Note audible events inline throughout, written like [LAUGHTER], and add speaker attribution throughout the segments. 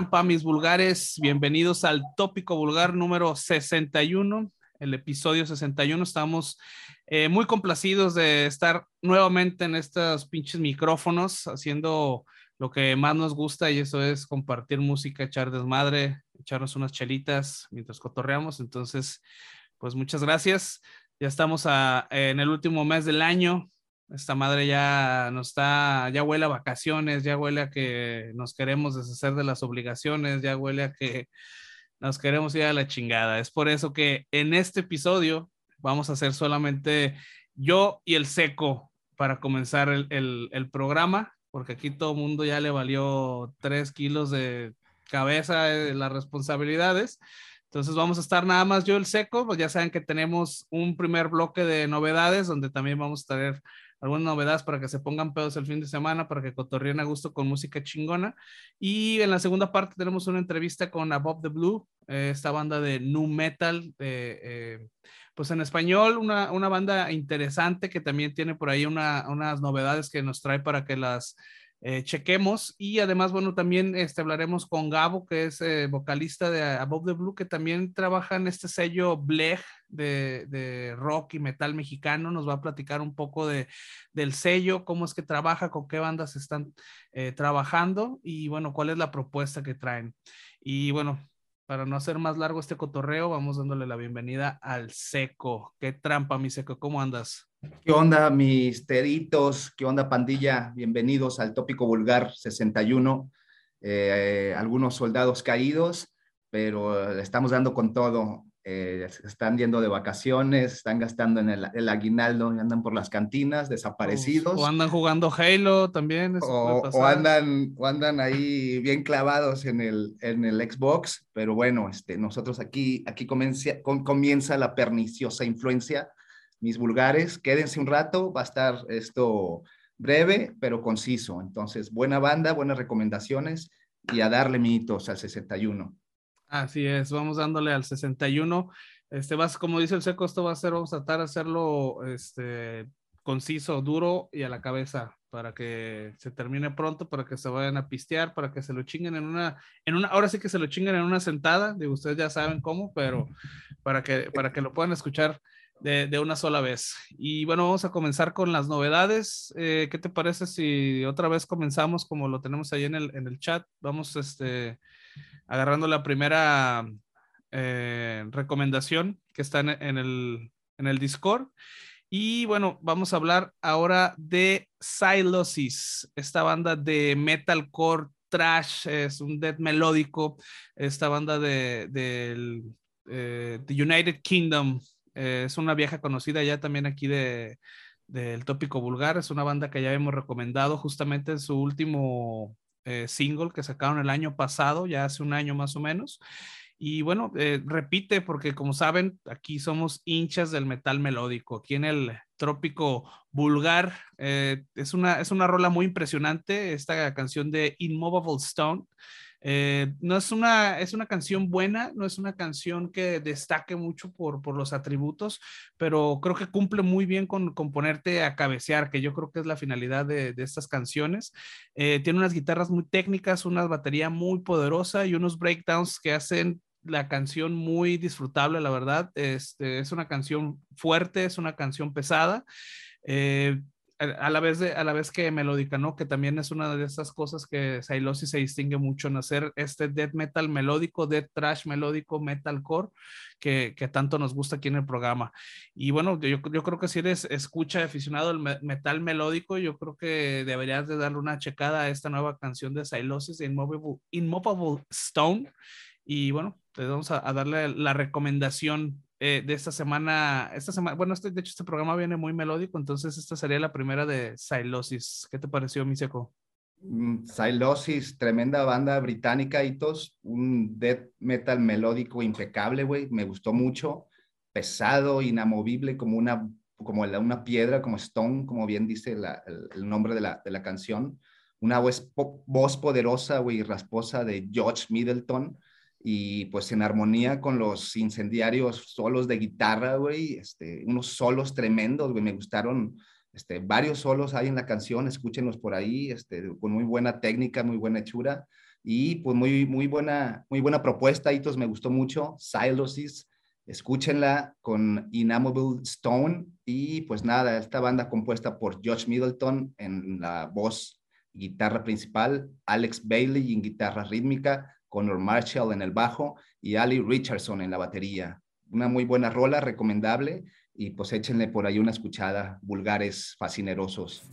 Speaker 1: Trampa, mis vulgares. Bienvenidos al tópico vulgar número 61, el episodio 61. Estamos eh, muy complacidos de estar nuevamente en estos pinches micrófonos haciendo lo que más nos gusta y eso es compartir música, echar desmadre, echarnos unas chelitas mientras cotorreamos. Entonces, pues muchas gracias. Ya estamos en el último mes del año. Esta madre ya nos está, ya huele a vacaciones, ya huele a que nos queremos deshacer de las obligaciones, ya huele a que nos queremos ir a la chingada. Es por eso que en este episodio vamos a hacer solamente yo y el seco para comenzar el, el, programa, porque aquí todo el mundo ya le valió tres kilos de cabeza de las responsabilidades. Entonces vamos a estar nada más yo el seco, pues ya saben que tenemos un primer bloque de novedades donde también vamos a traer algunas novedades para que se pongan pedos el fin de semana, para que cotorreen a gusto con música chingona. Y en la segunda parte tenemos una entrevista con Above the Blue, eh, esta banda de nu metal, eh, pues en español, una, una, banda interesante que también tiene por ahí una, unas novedades que nos trae para que las eh, chequemos. Y además, bueno, también este, hablaremos con Gabo, que es eh, vocalista de Above the Blue, que también trabaja en este sello Blech de, de, rock y metal mexicano. Nos va a platicar un poco de, del sello, cómo es que trabaja, con qué bandas están eh, trabajando y bueno, cuál es la propuesta que traen. Y bueno, para no hacer más largo este cotorreo, vamos dándole la bienvenida al Seco. Qué trampa, mi Seco, ¿cómo andas?
Speaker 2: ¿Qué onda, mis teritos? ¿Qué onda, pandilla? Bienvenidos al Tópico Vulgar 61. Eh, algunos soldados caídos, pero le estamos dando con todo. Eh, están yendo de vacaciones, están gastando en el, aguinaldo, andan por las cantinas, desaparecidos.
Speaker 1: O, andan jugando Halo también.
Speaker 2: O, andan, o andan ahí bien clavados en el, en el Xbox, pero bueno, este, nosotros aquí, aquí comienza, comienza la perniciosa influencia mis vulgares. Quédense un rato, va a estar esto breve, pero conciso. Entonces, buena banda, buenas recomendaciones y a darle mitos al 61.
Speaker 1: Así es, vamos dándole al 61. Este vas, como dice el seco, esto va a ser, vamos a tratar de hacerlo este, conciso, duro y a la cabeza para que se termine pronto, para que se vayan a pistear, para que se lo chinguen en una, en una, ahora sí que se lo chinguen en una sentada, digo, ustedes ya saben cómo, pero para que, para que lo puedan escuchar de, una sola vez. Y bueno, vamos a comenzar con las novedades. Eh, ¿Qué te parece si otra vez comenzamos como lo tenemos ahí en el, en el chat? Vamos este, agarrando la primera eh, recomendación que está en, el, en el Discord. Y bueno, vamos a hablar ahora de Silosis, esta banda de metalcore trash, es un death melódico, esta banda de, del eh, United Kingdom, eh, es una vieja conocida ya también aquí de, del tópico vulgar. Es una banda que ya hemos recomendado justamente en su último eh, single que sacaron el año pasado, ya hace un año más o menos. Y bueno, eh, repite porque como saben, aquí somos hinchas del metal melódico. Aquí en el trópico vulgar es, una, es una rola muy impresionante, esta canción de Immovable Stone. Eh, no es una, es una canción buena, no es una canción que destaque mucho por, por los atributos, pero creo que cumple muy bien con, con, ponerte a cabecear, que yo creo que es la finalidad de, de estas canciones. Eh, tiene unas guitarras muy técnicas, una batería muy poderosa y unos breakdowns que hacen la canción muy disfrutable, la verdad. Este, es una canción fuerte, es una canción pesada. Eh, a la vez de, a la vez que melódica, ¿no? Que también es una de esas cosas que Silosis se distingue mucho en hacer este death metal melódico, death trash melódico, metalcore, que, que tanto nos gusta aquí en el programa. Y bueno, yo, yo creo que si eres escucha aficionado al metal melódico, yo creo que deberías de darle una checada a esta nueva canción de Silosis, Immovable, Immovable Stone. Y bueno, te vamos a darle la recomendación eh, de esta semana, esta semana, bueno, este, de hecho este programa viene muy melódico, entonces esta sería la primera de Silosis. ¿Qué te pareció, mi seco?
Speaker 2: Mm, Silosis, tremenda banda británica, Hitos, un death metal melódico impecable, güey, me gustó mucho, pesado, inamovible, como una, como una piedra, como Stone, como bien dice el, nombre de la, de la canción, una voz, voz poderosa, güey, rasposa de George Middleton, y pues en armonía con los incendiarios solos de guitarra, güey, este, unos solos tremendos, güey, me gustaron, este, varios solos hay en la canción, escúchenlos por ahí, este, con muy buena técnica, muy buena hechura, Y pues muy, muy, buena, muy buena propuesta, Hitos, me gustó mucho. Silosis, escúchenla con Inamable Stone. Y pues nada, esta banda compuesta por Josh Middleton en la voz guitarra principal, Alex Bailey en guitarra rítmica, Connor Marshall en el bajo y Ali Richardson en la batería. Una muy buena rola, recomendable y pues échenle por ahí una escuchada, vulgares fascinerosos.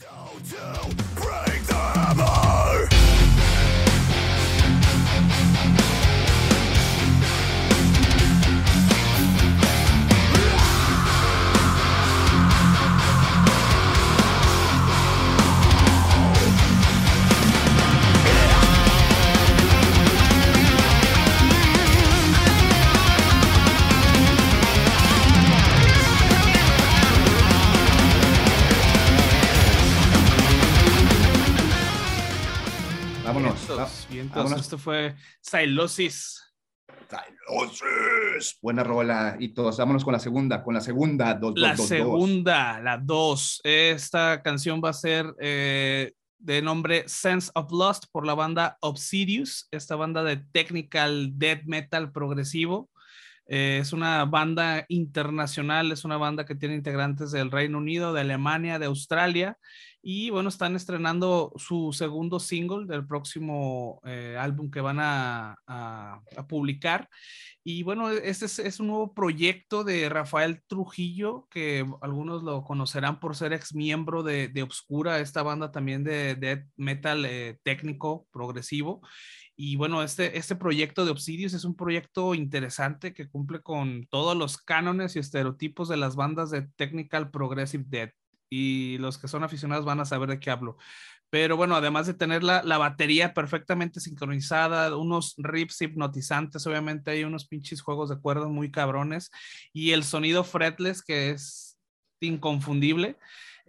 Speaker 1: Entonces esto fue Silosis.
Speaker 2: Silosis. Buena rola y todos. Vámonos con la segunda, con la segunda.
Speaker 1: Dos, la segunda, la dos. Esta canción va a ser eh, de nombre Sense of Lost por la banda Obsidious, esta banda de technical death metal progresivo. Eh, es una banda internacional, es una banda que tiene integrantes del Reino Unido, de Alemania, de Australia y bueno, están estrenando su segundo single del próximo eh, álbum que van a, publicar. Y bueno, este es, un nuevo proyecto de Rafael Trujillo, que algunos lo conocerán por ser ex miembro de, de Obscura, esta banda también de, metal eh, técnico progresivo. Y bueno, este, este proyecto de Obsidious es un proyecto interesante que cumple con todos los cánones y estereotipos de las bandas de Technical Progressive Death y los que son aficionados van a saber de qué hablo. Pero bueno, además de tener la, la, batería perfectamente sincronizada, unos riffs hipnotizantes, obviamente hay unos pinches juegos de cuerdas muy cabrones y el sonido fretless que es inconfundible.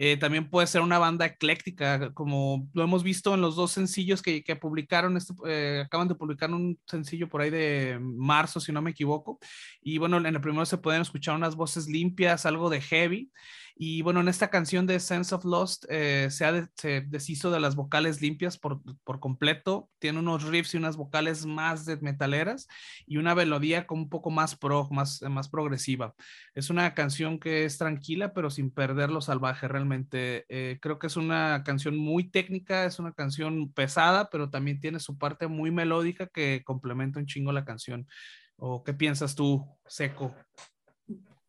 Speaker 1: Eh, también puede ser una banda ecléctica, como lo hemos visto en los dos sencillos que, que publicaron, este, eh, acaban de publicar un sencillo por ahí de marzo, si no me equivoco. Y bueno, en el primero se pueden escuchar unas voces limpias, algo de heavy. Y bueno, en esta canción de Sense of Lost eh, se, deshizo de las vocales limpias por, completo. Tiene unos riffs y unas vocales más de metaleras y una melodía como un poco más pro, más, más progresiva. Es una canción que es tranquila, pero sin perder lo salvaje realmente. Eh, creo que es una canción muy técnica, es una canción pesada, pero también tiene su parte muy melódica que complementa un chingo la canción. ¿O qué piensas tú, Seco?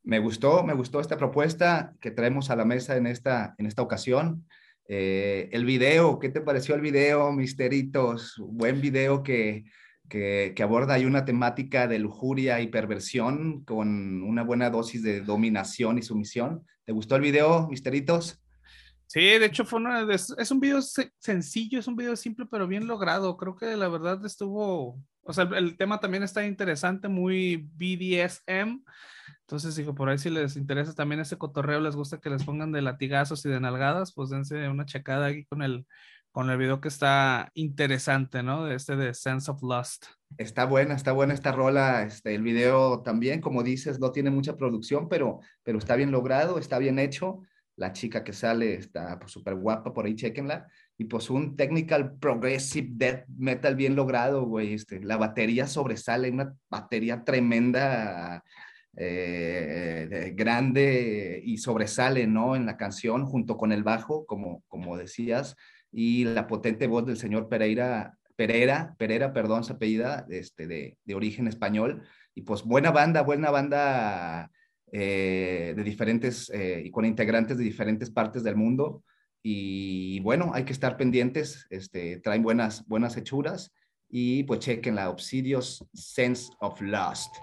Speaker 2: Me gustó, me gustó esta propuesta que traemos a la mesa en esta, en esta ocasión. Eh, el video, ¿qué te pareció el video, misteritos? Buen video que, que, aborda ahí una temática de lujuria y perversión con una buena dosis de dominación y sumisión. ¿Te gustó el video, misteritos?
Speaker 1: Sí, de hecho fue una es un video sencillo, es un video simple pero bien logrado. Creo que la verdad estuvo, o sea, el tema también está interesante, muy BDSM. Entonces, digo, por ahí si les interesa también ese cotorreo, les gusta que les pongan de latigazos y de nalgadas, pues dense una checada aquí con el, con el video que está interesante, ¿no? De este de Sense of Lust.
Speaker 2: Está buena, está buena esta rola. Este, el video también, como dices, no tiene mucha producción, pero, pero está bien logrado, está bien hecho. La chica que sale está súper pues, guapa, por ahí chequenla. Y pues un technical progressive death metal bien logrado, güey. Este, la batería sobresale, una batería tremenda eh, grande y sobresale, ¿no? En la canción, junto con el bajo, como, como decías, y la potente voz del señor Pereira, Pereira, Pereira, perdón, su apellida, este, de, de origen español. Y pues buena banda, buena banda eh, de diferentes, eh, y con integrantes de diferentes partes del mundo. Y bueno, hay que estar pendientes, este, traen buenas, buenas hechuras y pues chequen la Obsidios Sense of Lust.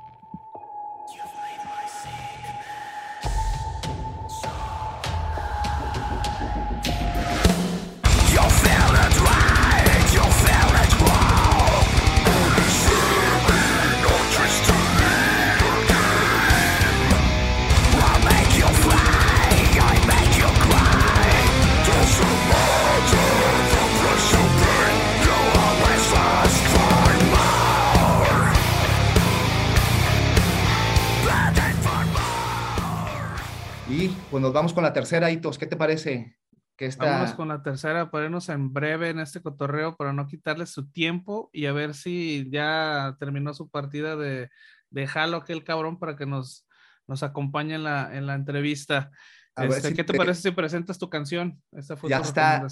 Speaker 2: Pues nos vamos con la tercera, Hitos. ¿Qué te parece? que esta...
Speaker 1: Vámonos con la tercera, ponernos en breve en este cotorreo para no quitarle su tiempo y a ver si ya terminó su partida de, de Halo, aquel cabrón, para que nos, nos acompañe en la, en la entrevista. Este, ¿Qué te, parece si presentas tu canción?
Speaker 2: Esta fue ya tu está.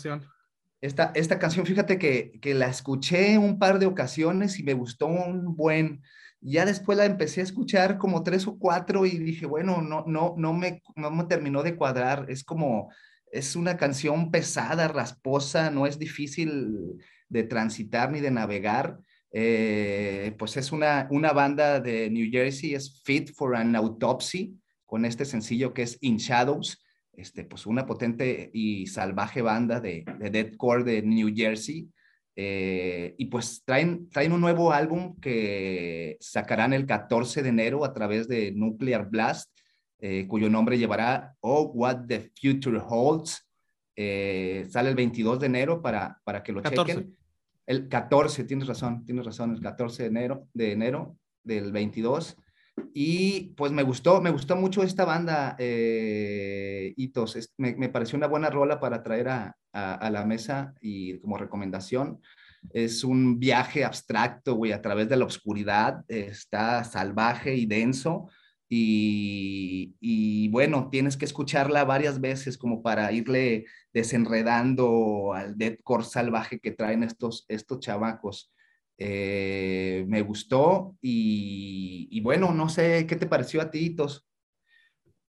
Speaker 2: Esta, esta canción, fíjate que, que la escuché un par de ocasiones y me gustó un buen ya después la empecé a escuchar como tres o cuatro y dije, bueno, no, no, no, me, no me terminó de cuadrar. Es como, es una canción pesada, rasposa, no es difícil de transitar ni de navegar. Eh, pues es una, una banda de New Jersey, es Fit for an Autopsy, con este sencillo que es In Shadows. Este, pues una potente y salvaje banda de, de deathcore de New Jersey. Eh, y pues traen, traen un nuevo álbum que sacarán el 14 de enero a través de Nuclear Blast, eh, cuyo nombre llevará Oh, What the Future Holds. Eh, sale el 22 de enero para, para que lo chequen. El 14, tienes razón, tienes razón, el 14 de enero, de enero del 22. Y pues me gustó, me gustó mucho esta banda, Hitos. me, me, pareció una buena rola para traer a, a, la mesa y como recomendación. Es un viaje abstracto, güey, a través de la oscuridad. Está salvaje y denso. Y, y, bueno, tienes que escucharla varias veces como para irle desenredando al deathcore salvaje que traen estos, estos chavacos. Eh, me gustó y, y, bueno, no sé qué te pareció a ti, Tos.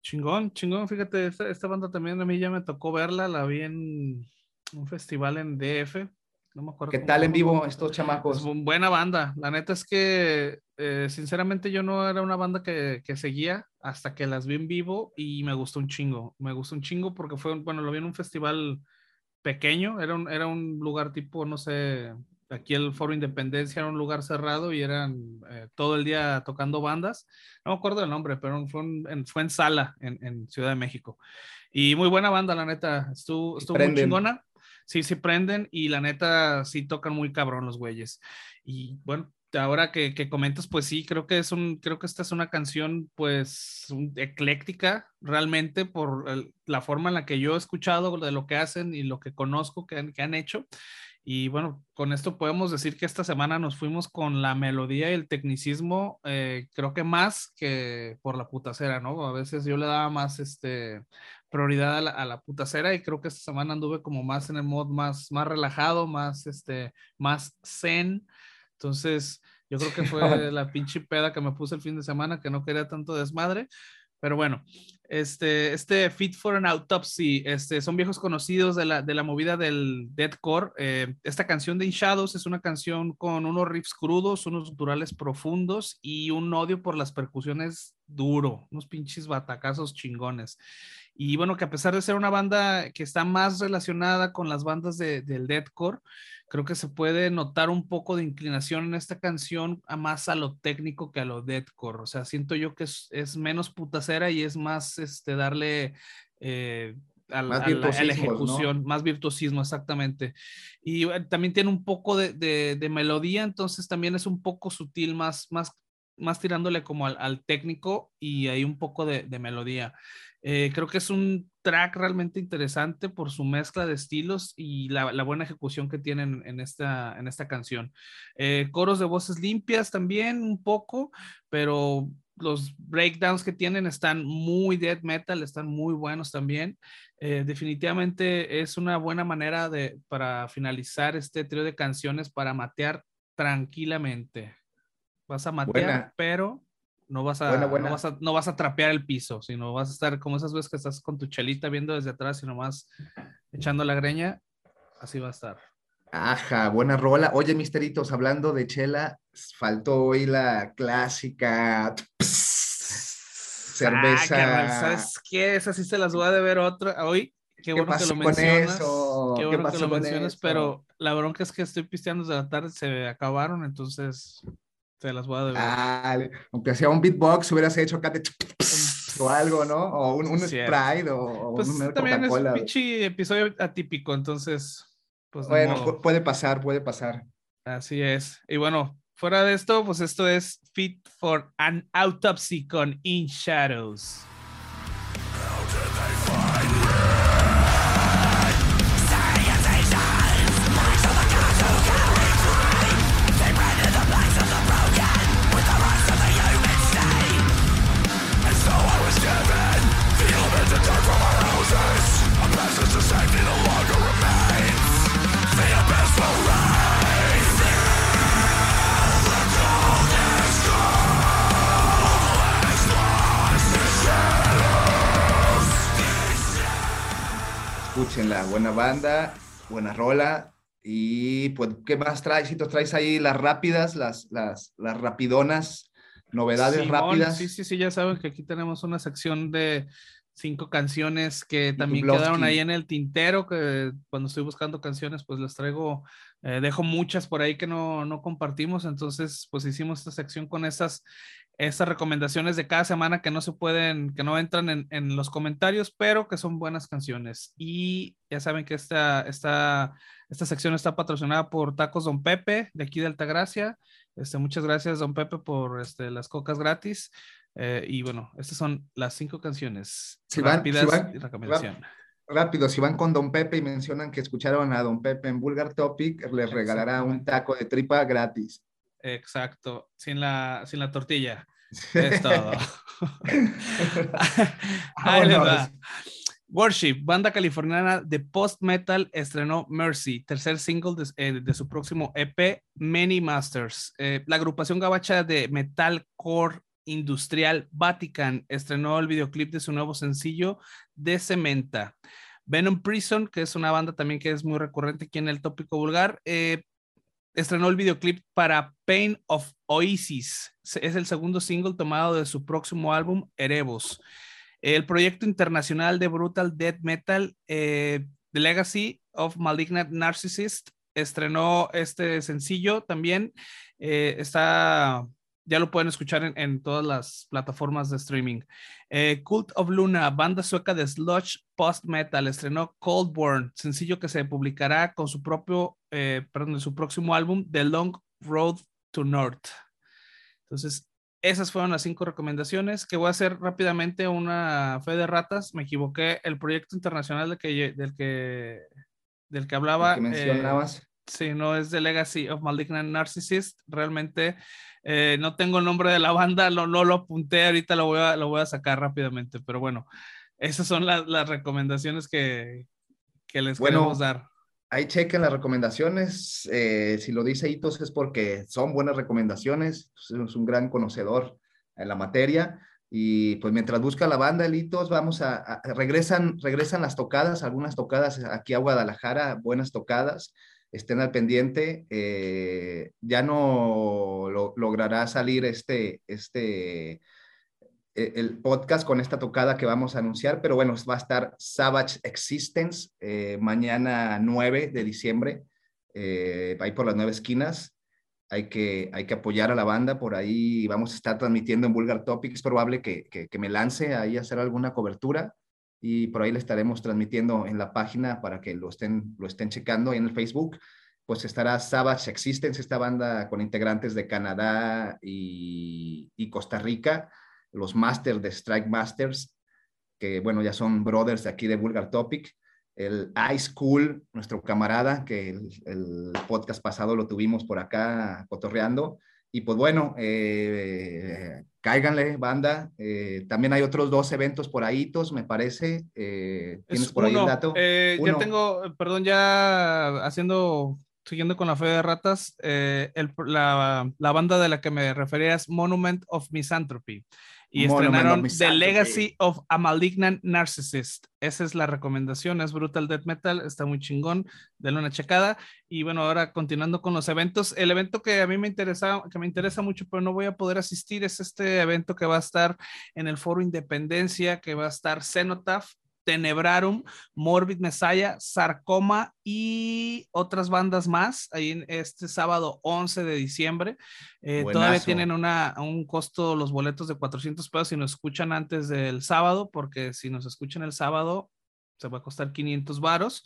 Speaker 1: Chingón, chingón, fíjate, esta, banda también a mí ya me tocó verla, la vi en un festival en DF, no me acuerdo.
Speaker 2: ¿Qué tal en vivo estos chamacos?
Speaker 1: Es buena banda, la neta es que eh, sinceramente yo no era una banda que, que, seguía hasta que las vi en vivo y me gustó un chingo, me gustó un chingo porque fue, bueno, lo vi en un festival pequeño, era un, era un lugar tipo, no sé, aquí el Foro Independencia era un lugar cerrado y eran eh, todo el día tocando bandas. No me acuerdo el nombre, pero fue, en, fue en Sala, en, Ciudad de México. Y muy buena banda, la neta. Estuvo, estuvo muy chingona. Sí, sí prenden y la neta sí tocan muy cabrón los güeyes. Y bueno, ahora que, que, comentas, pues sí, creo que es un, creo que esta es una canción, pues, ecléctica, realmente, por la forma en la que yo he escuchado de lo que hacen y lo que conozco que que han hecho. Y bueno, con esto podemos decir que esta semana nos fuimos con la melodía y el tecnicismo, eh, creo que más que por la putacera, ¿no? A veces yo le daba más este, prioridad a la, a putacera y creo que esta semana anduve como más en el mod más, más relajado, más, este, más zen. Entonces, yo creo que fue [LAUGHS] la pinche peda que me puse el fin de semana, que no quería tanto desmadre. Pero bueno, este, este Fit for an Autopsy, este, son viejos conocidos de la, de la movida del deathcore. Eh, esta canción de In Shadows es una canción con unos riffs crudos, unos naturales profundos y un odio por las percusiones duro, unos pinches batacazos chingones. Y bueno, que a pesar de ser una banda que está más relacionada con las bandas de, del deathcore, creo que se puede notar un poco de inclinación en esta canción a más a lo técnico que a lo deathcore. O sea, siento yo que es, es menos putacera y es más este, darle eh, a, la, ejecución, más virtuosismo, exactamente. Y eh, también tiene un poco de, de, melodía, entonces también es un poco sutil, más, más, más tirándole como al, al técnico y hay un poco de, de melodía. Eh, creo que es un track realmente interesante por su mezcla de estilos y la, buena ejecución que tienen en esta, en esta canción. Eh, coros de voces limpias también un poco, pero los breakdowns que tienen están muy death metal, están muy buenos también. Eh, definitivamente es una buena manera de, para finalizar este trío de canciones para matear tranquilamente. Vas a matear, pero no vas, a, No, vas a, no vas a trapear el piso, sino vas a estar como esas veces que estás con tu chelita viendo desde atrás y nomás echando la greña. Así va a estar.
Speaker 2: Ajá, buena rola. Oye, misteritos, hablando de chela, faltó hoy la clásica
Speaker 1: cerveza. Ah, ¿Sabes qué? Esa sí se las voy a ver otra hoy. Qué, bueno que lo mencionas. Qué bueno que lo mencionas, pero la bronca es que estoy pisteando desde la tarde, se acabaron, entonces te las voy a deber.
Speaker 2: Ah, aunque sea un beatbox, hubieras hecho acá de [LAUGHS] o algo, ¿no? O un, un Sprite o,
Speaker 1: pues un también es un pinche episodio atípico, entonces. Pues
Speaker 2: bueno, puede pasar, puede pasar.
Speaker 1: Así es. Y bueno, fuera de esto, pues esto es Fit for an Autopsy con In Shadows.
Speaker 2: Banda, buena rola. Y pues, ¿qué más traes? Si traes ahí las rápidas, las, las, las rapidonas, novedades rápidas.
Speaker 1: Sí, sí, sí, ya saben que aquí tenemos una sección de cinco canciones que también quedaron ahí en el tintero, que cuando estoy buscando canciones, pues les traigo, eh, dejo muchas por ahí que no, no compartimos, entonces pues hicimos esta sección con estas estas recomendaciones de cada semana que no se pueden, que no entran en, en, los comentarios, pero que son buenas canciones. Y ya saben que esta, esta, esta sección está patrocinada por Tacos Don Pepe, de aquí de Altagracia. Este, muchas gracias, Don Pepe, por este, las cocas gratis. Eh, y bueno, estas son las cinco canciones
Speaker 2: si van, rápidas si van, recomendación. Rápido, si van con Don Pepe y mencionan que escucharon a Don Pepe en Vulgar Topic, les regalará un taco de tripa gratis.
Speaker 1: Exacto, sin la, sin la tortilla. Es [LAUGHS] todo. [LAUGHS] [LAUGHS] Worship, banda californiana de post-metal, estrenó Mercy, tercer single de, eh, su próximo EP, Many Masters. Eh, la agrupación gabacha de metalcore industrial Vatican estrenó el videoclip de su nuevo sencillo, De Cementa. Venom Prison, que es una banda también que es muy recurrente aquí en el tópico vulgar, eh, estrenó el videoclip para Pain of Oasis. Es el segundo single tomado de su próximo álbum, Erebos. El proyecto internacional de Brutal Death Metal, eh, The Legacy of Malignant Narcissist, estrenó este sencillo también. Eh, está ya lo pueden escuchar en, todas las plataformas de streaming. Eh, Cult of Luna, banda sueca de sludge post metal, estrenó Coldborn, sencillo que se publicará con su propio, eh, perdón, su próximo álbum, The Long Road to North. Entonces, esas fueron las cinco recomendaciones que voy a hacer rápidamente una fe de ratas. Me equivoqué. El proyecto internacional del que, del que, del que hablaba.
Speaker 2: que mencionabas.
Speaker 1: Eh, sí, no es The Legacy of Malignant Narcissist. Realmente eh, no tengo el nombre de la banda, no, no lo apunté, ahorita lo voy, a, lo voy a sacar rápidamente, pero bueno, esas son las recomendaciones que, que les bueno, queremos dar.
Speaker 2: Ahí chequen las recomendaciones. Eh, si lo dice Hitos es porque son buenas recomendaciones. Es un gran conocedor en la materia. Y pues mientras busca la banda, Elitos, vamos a, regresan, regresan las tocadas, algunas tocadas aquí a Guadalajara, buenas tocadas estén al pendiente. Eh, ya no logrará salir este, este, e, el podcast con esta tocada que vamos a anunciar, pero bueno, va a estar Savage Existence eh, mañana 9 de diciembre, eh, ahí por las nueve esquinas. Hay que, hay que apoyar a la banda por ahí. Vamos a estar transmitiendo en Vulgar Topic. Es probable que, que, que me lance ahí a hacer alguna cobertura y por ahí le estaremos transmitiendo en la página para que lo estén, lo estén checando en el Facebook. Pues estará Savage Existence, esta banda con integrantes de Canadá y, Costa Rica, los Masters de Strike Masters, que bueno, ya son brothers de aquí de Vulgar Topic. El Ice Cool, nuestro camarada, que el, el podcast pasado lo tuvimos por acá cotorreando. Y pues bueno, eh, cáiganle, banda. Eh, también hay otros dos eventos por ahí, me parece. Eh, ¿Tienes por ahí el dato?
Speaker 1: Eh, ya tengo, perdón, ya haciendo, siguiendo con la fe de ratas, la, la, banda de la que me refería es Monument of Misanthropy y estrenaron The Legacy of a Malignant Narcissist. Esa es la recomendación, es Brutal Death Metal, está muy chingón, denle una checada. Y bueno, ahora continuando con los eventos, el evento que a mí me interesa, que me interesa mucho, pero no voy a poder asistir, es este evento que va a estar en el Foro Independencia, que va a estar Cenotaph, Tenebrarum, Morbid Messiah, Sarcoma y otras bandas más, ahí en este sábado 11 de diciembre. Eh, todavía tienen una, un costo los boletos de 400 pesos si nos escuchan antes del sábado, porque si nos escuchan el sábado se va a costar 500 varos.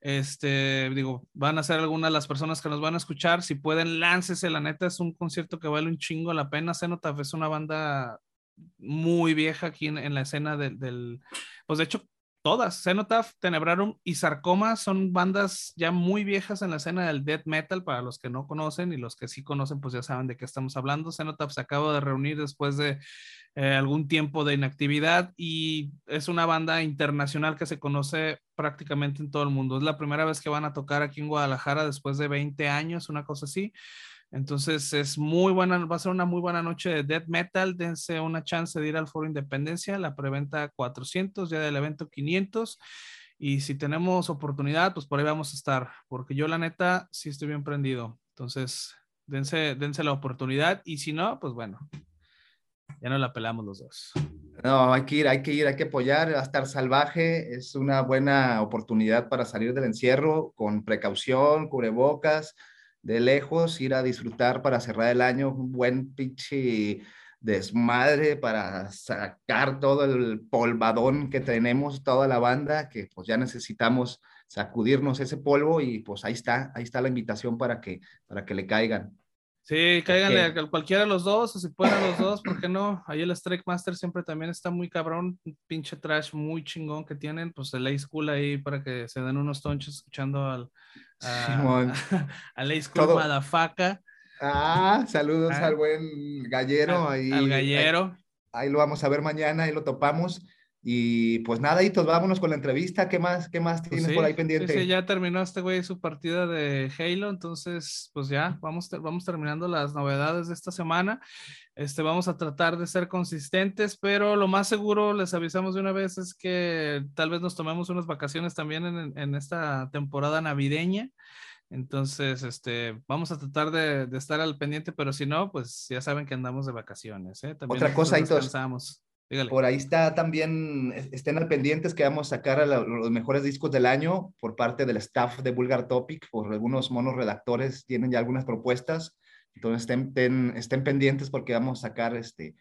Speaker 1: Este, digo, van a ser algunas de las personas que nos van a escuchar. Si pueden, láncese. La neta es un concierto que vale un chingo la pena. Cenotaph es una banda muy vieja aquí en, la escena del, pues de hecho, todas, Cenotaph, Tenebrarum y Sarcoma son bandas ya muy viejas en la escena del death metal, para los que no conocen y los que sí conocen, pues ya saben de qué estamos hablando. Cenotaph se acaba de reunir después de eh, algún tiempo de inactividad y es una banda internacional que se conoce prácticamente en todo el mundo. Es la primera vez que van a tocar aquí en Guadalajara después de 20 años, una cosa así. Entonces es muy buena, va a ser una muy buena noche de death metal. Dense una chance de ir al Foro Independencia, la preventa 400, ya del evento 500. Y si tenemos oportunidad, pues por ahí vamos a estar, porque yo la neta sí estoy bien prendido. Entonces, dense, dense la oportunidad y si no, pues bueno, ya no la pelamos los dos.
Speaker 2: No, hay que ir, hay que ir, hay que apoyar, va a estar salvaje, es una buena oportunidad para salir del encierro con precaución, cubrebocas, de lejos, ir a disfrutar para cerrar el año, un buen pinche desmadre para sacar todo el polvadón que tenemos, toda la banda, que pues ya necesitamos sacudirnos ese polvo y pues ahí está, ahí está la invitación para que, para que le caigan.
Speaker 1: Sí, cáiganle a cualquiera de los dos, o si pueden a los dos, ¿por qué no? Ahí el Strike Master siempre también está muy cabrón, pinche trash muy chingón que tienen, pues el Ace Cool ahí para que se den unos tonches escuchando al, a, [LAUGHS] al Ace Cool Madafaca.
Speaker 2: Ah, saludos ah. al buen gallero.
Speaker 1: Al, ahí, al gallero.
Speaker 2: Ahí, lo vamos a ver mañana, ahí lo topamos. Y pues nada, Hitos, vámonos con la entrevista. ¿Qué más, qué más pues tienes por ahí pendiente?
Speaker 1: Sí, ya terminó este güey su partida de Halo, entonces pues ya vamos, vamos terminando las novedades de esta semana. Este, vamos a tratar de ser consistentes, pero lo más seguro, les avisamos de una vez, es que tal vez nos tomemos unas vacaciones también en, en esta temporada navideña. Entonces, este, vamos a tratar de, estar al pendiente, pero si no, pues ya saben que andamos de vacaciones. ¿eh?
Speaker 2: Otra cosa, Por ahí está también, estén al pendientes que vamos a sacar los mejores discos del año por parte del staff de Vulgar Topic, por algunos monos redactores tienen ya algunas propuestas. Entonces estén, pendientes porque vamos a sacar este,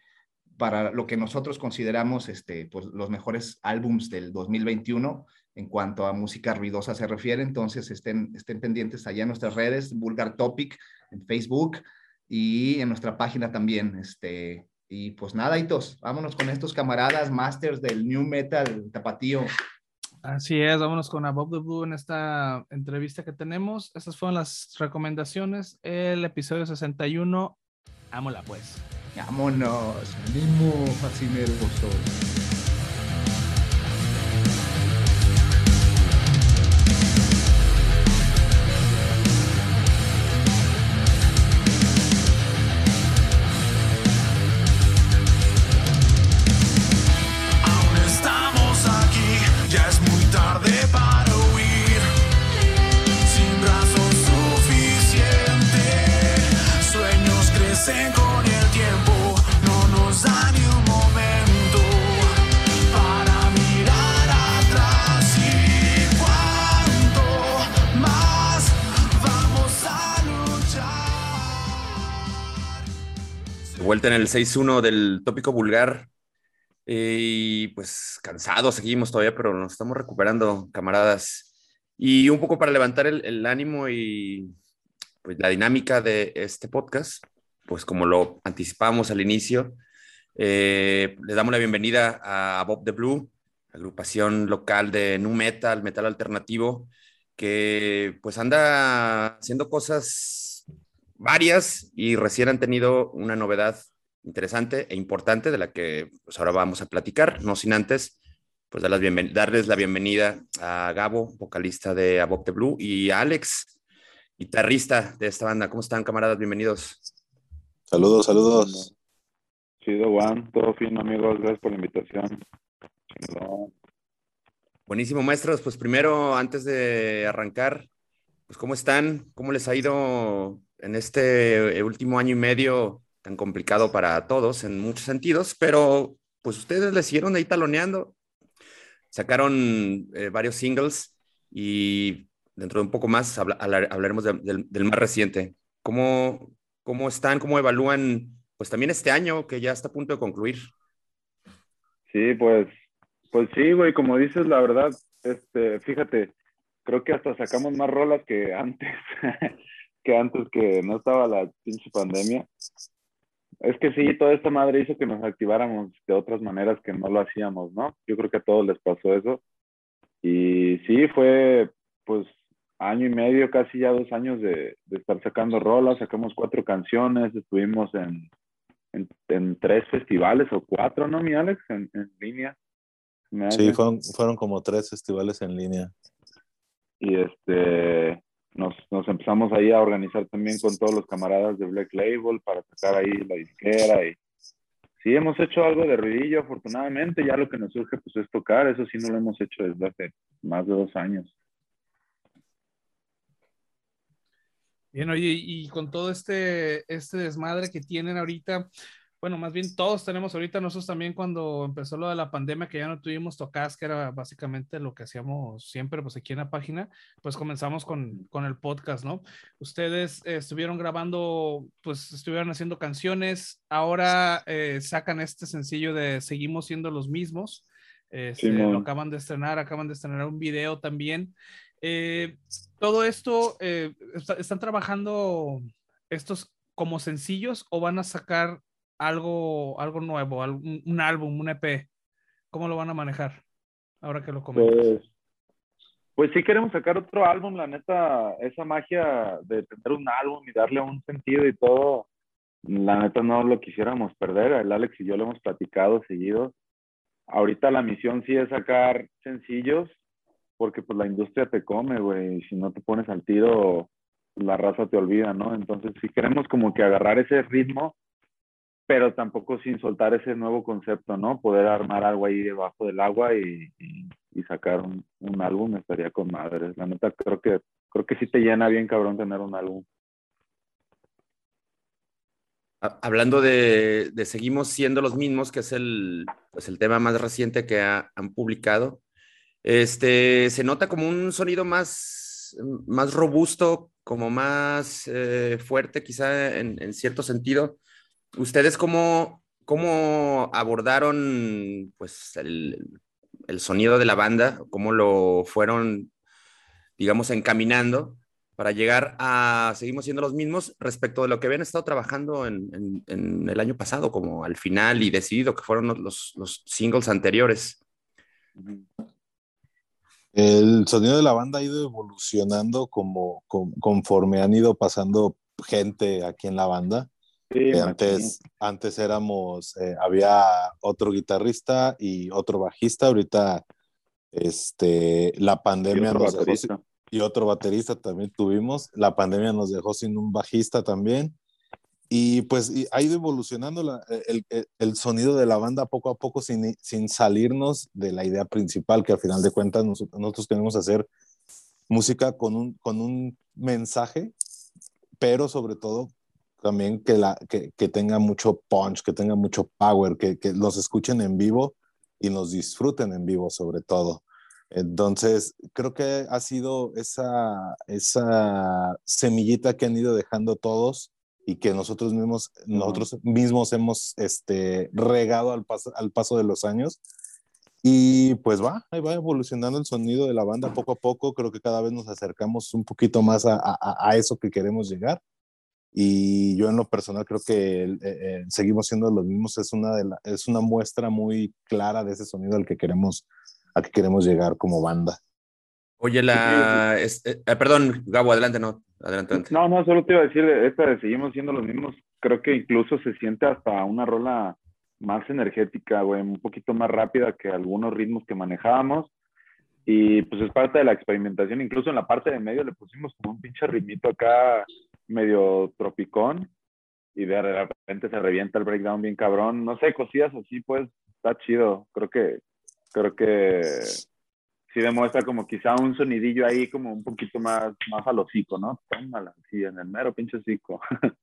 Speaker 2: para lo que nosotros consideramos este, pues, los mejores álbums del 2021 en cuanto a música ruidosa se refiere. Entonces estén, estén pendientes allá en nuestras redes, Vulgar Topic, en Facebook y en nuestra página también. Este, y pues nada, Hitos, vámonos con estos camaradas masters del New Metal Tapatío.
Speaker 1: Así es, vámonos con Above the Blue en esta entrevista que tenemos. Estas fueron las recomendaciones. El episodio 61, ámola pues.
Speaker 2: Vámonos, ánimo, fascineroso.
Speaker 3: Vuelta en el 6-1 del tópico vulgar. Eh, y pues cansados seguimos todavía, pero nos estamos recuperando, camaradas. Y un poco para levantar el, ánimo y pues, la dinámica de este podcast, pues como lo anticipamos al inicio, eh, le damos la bienvenida a Bob the Blue, agrupación local de nu metal, metal alternativo, que pues anda haciendo cosas varias y recién han tenido una novedad interesante e importante de la que pues, ahora vamos a platicar, no sin antes pues darles la bienvenida a Gabo, vocalista de Above the Blue, y a Alex, guitarrista de esta banda. ¿Cómo están, camaradas? Bienvenidos.
Speaker 4: Saludos, saludos.
Speaker 5: Chido, Juan. Todo fino, amigos. Gracias por la invitación.
Speaker 3: Buenísimo, maestros. Pues primero, antes de arrancar, pues ¿cómo están? ¿Cómo les ha ido en este eh, último año y medio tan complicado para todos en muchos sentidos, pero pues ustedes le siguieron ahí taloneando, sacaron eh, varios singles y dentro de un poco más hablaremos del más reciente. ¿Cómo, ¿Cómo están? ¿Cómo evalúan pues también este año que ya está a punto de concluir?
Speaker 5: Sí, pues, pues sí, güey, como dices, la verdad, este, fíjate, creo que hasta sacamos más rolas que antes. [LAUGHS] que antes que no estaba la pinche pandemia. Es que sí, toda esta madre hizo que nos activáramos de otras maneras que no lo hacíamos, ¿no? Yo creo que a todos les pasó eso. Y sí, fue pues año y medio, casi ya dos años de, de estar sacando rolas, sacamos cuatro canciones, estuvimos en, en, tres festivales o cuatro, ¿no, mi Alex? En, en línea.
Speaker 4: Sí, fueron, fueron como tres festivales en línea.
Speaker 5: Y este, nos, nos, empezamos ahí a organizar también con todos los camaradas de Black Label para sacar ahí la disquera y sí hemos hecho algo de ruidillo, afortunadamente. Ya lo que nos surge pues es tocar. Eso sí no lo hemos hecho desde hace más de dos años.
Speaker 1: Bien, oye, y con todo este, este desmadre que tienen ahorita, bueno, más bien todos tenemos ahorita, nosotros también cuando empezó lo de la pandemia, que ya no tuvimos tocadas, que era básicamente lo que hacíamos siempre, pues aquí en la página, pues comenzamos con, con el podcast, ¿no? Ustedes eh, estuvieron grabando, pues estuvieron haciendo canciones, ahora eh, sacan este sencillo de Seguimos siendo los mismos, este, lo acaban de estrenar, acaban de estrenar un video también. Eh, todo esto, ¿están trabajando estos como sencillos o van a sacar algo, algo nuevo, un, álbum, un EP? ¿Cómo lo van a manejar? Ahora que lo comentas.
Speaker 5: Pues, pues sí queremos sacar otro álbum, la neta, esa magia de tener un álbum y darle un sentido y todo, la neta no lo quisiéramos perder. El Alex y yo lo hemos platicado seguido. Ahorita la misión sí es sacar sencillos, porque pues la industria te come, güey. Si no te pones al tiro, la raza te olvida, ¿no? Entonces sí queremos como que agarrar ese ritmo pero tampoco sin soltar ese nuevo concepto, ¿no? Poder armar algo ahí debajo del agua y, sacar un, un, álbum estaría con madres. La neta, creo que, creo que sí te llena bien, cabrón, tener un álbum.
Speaker 3: Hablando de, de Seguimos siendo los mismos, que es el, pues el tema más reciente que han publicado, este, se nota como un sonido más, más robusto, como más eh, fuerte, quizá en cierto sentido ¿Ustedes cómo, cómo abordaron pues, el, sonido de la banda? ¿Cómo lo fueron, digamos, encaminando para llegar a, seguimos siendo los mismos respecto de lo que habían estado trabajando en, el año pasado, como al final y decidido, que fueron los, singles anteriores?
Speaker 4: El sonido de la banda ha ido evolucionando como, conforme han ido pasando gente aquí en la banda antes, antes éramos, eh, había otro guitarrista y otro bajista, ahorita este, la pandemia nos dejó y otro baterista también tuvimos, la pandemia nos dejó sin un bajista también y pues ha ido evolucionando el, el, sonido de la banda poco a poco sin, sin salirnos de la idea principal que al final de cuentas nosotros, nosotros queremos hacer música con un, con un mensaje, pero sobre todo también que, la, que, que, tenga mucho punch, que tenga mucho power, que, que los escuchen en vivo y nos disfruten en vivo sobre todo. Entonces, creo que ha sido esa, esa semillita que han ido dejando todos y que nosotros mismos, nosotros mismos hemos este, regado al paso, al paso de los años. Y pues va, ahí va evolucionando el sonido de la banda poco a poco. Creo que cada vez nos acercamos un poquito más a, a, a eso que queremos llegar. Y yo en lo personal creo que eh, eh, seguimos siendo los mismos. Es una, de la, es una muestra muy clara de ese sonido al que queremos, a que queremos llegar como banda.
Speaker 3: Oye, la... Eh, perdón, Gabo, adelante, no. Adelante,
Speaker 5: No, no, solo te iba a decir, esta de seguimos siendo los mismos. Creo que incluso se siente hasta una rola más energética, güey, un poquito más rápida que algunos ritmos que manejábamos. Y pues es parte de la experimentación. Incluso en la parte de medio le pusimos como un pinche ritmito acá medio tropicón y de repente se revienta el breakdown bien cabrón. No sé, cosillas así, pues está chido. Creo que, creo que sí demuestra como quizá un sonidillo ahí como un poquito más, más al hocico, ¿no? Tómala, sí, en el mero pinche hocico. [LAUGHS]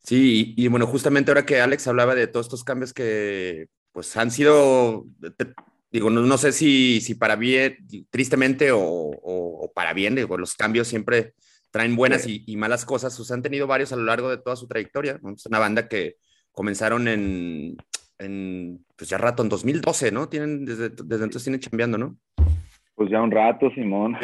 Speaker 3: Sí, y, bueno, justamente ahora que Alex hablaba de todos estos cambios que pues han sido, digo, no, sé si, si para bien, tristemente o, o para bien, digo, los cambios siempre traen buenas y, malas cosas. Pues han tenido varios a lo largo de toda su trayectoria. Es una banda que comenzaron en, en, pues ya rato, en 2012, ¿no? Tienen, desde, desde entonces tienen chambeando, ¿no?
Speaker 5: Pues ya un rato, Simón.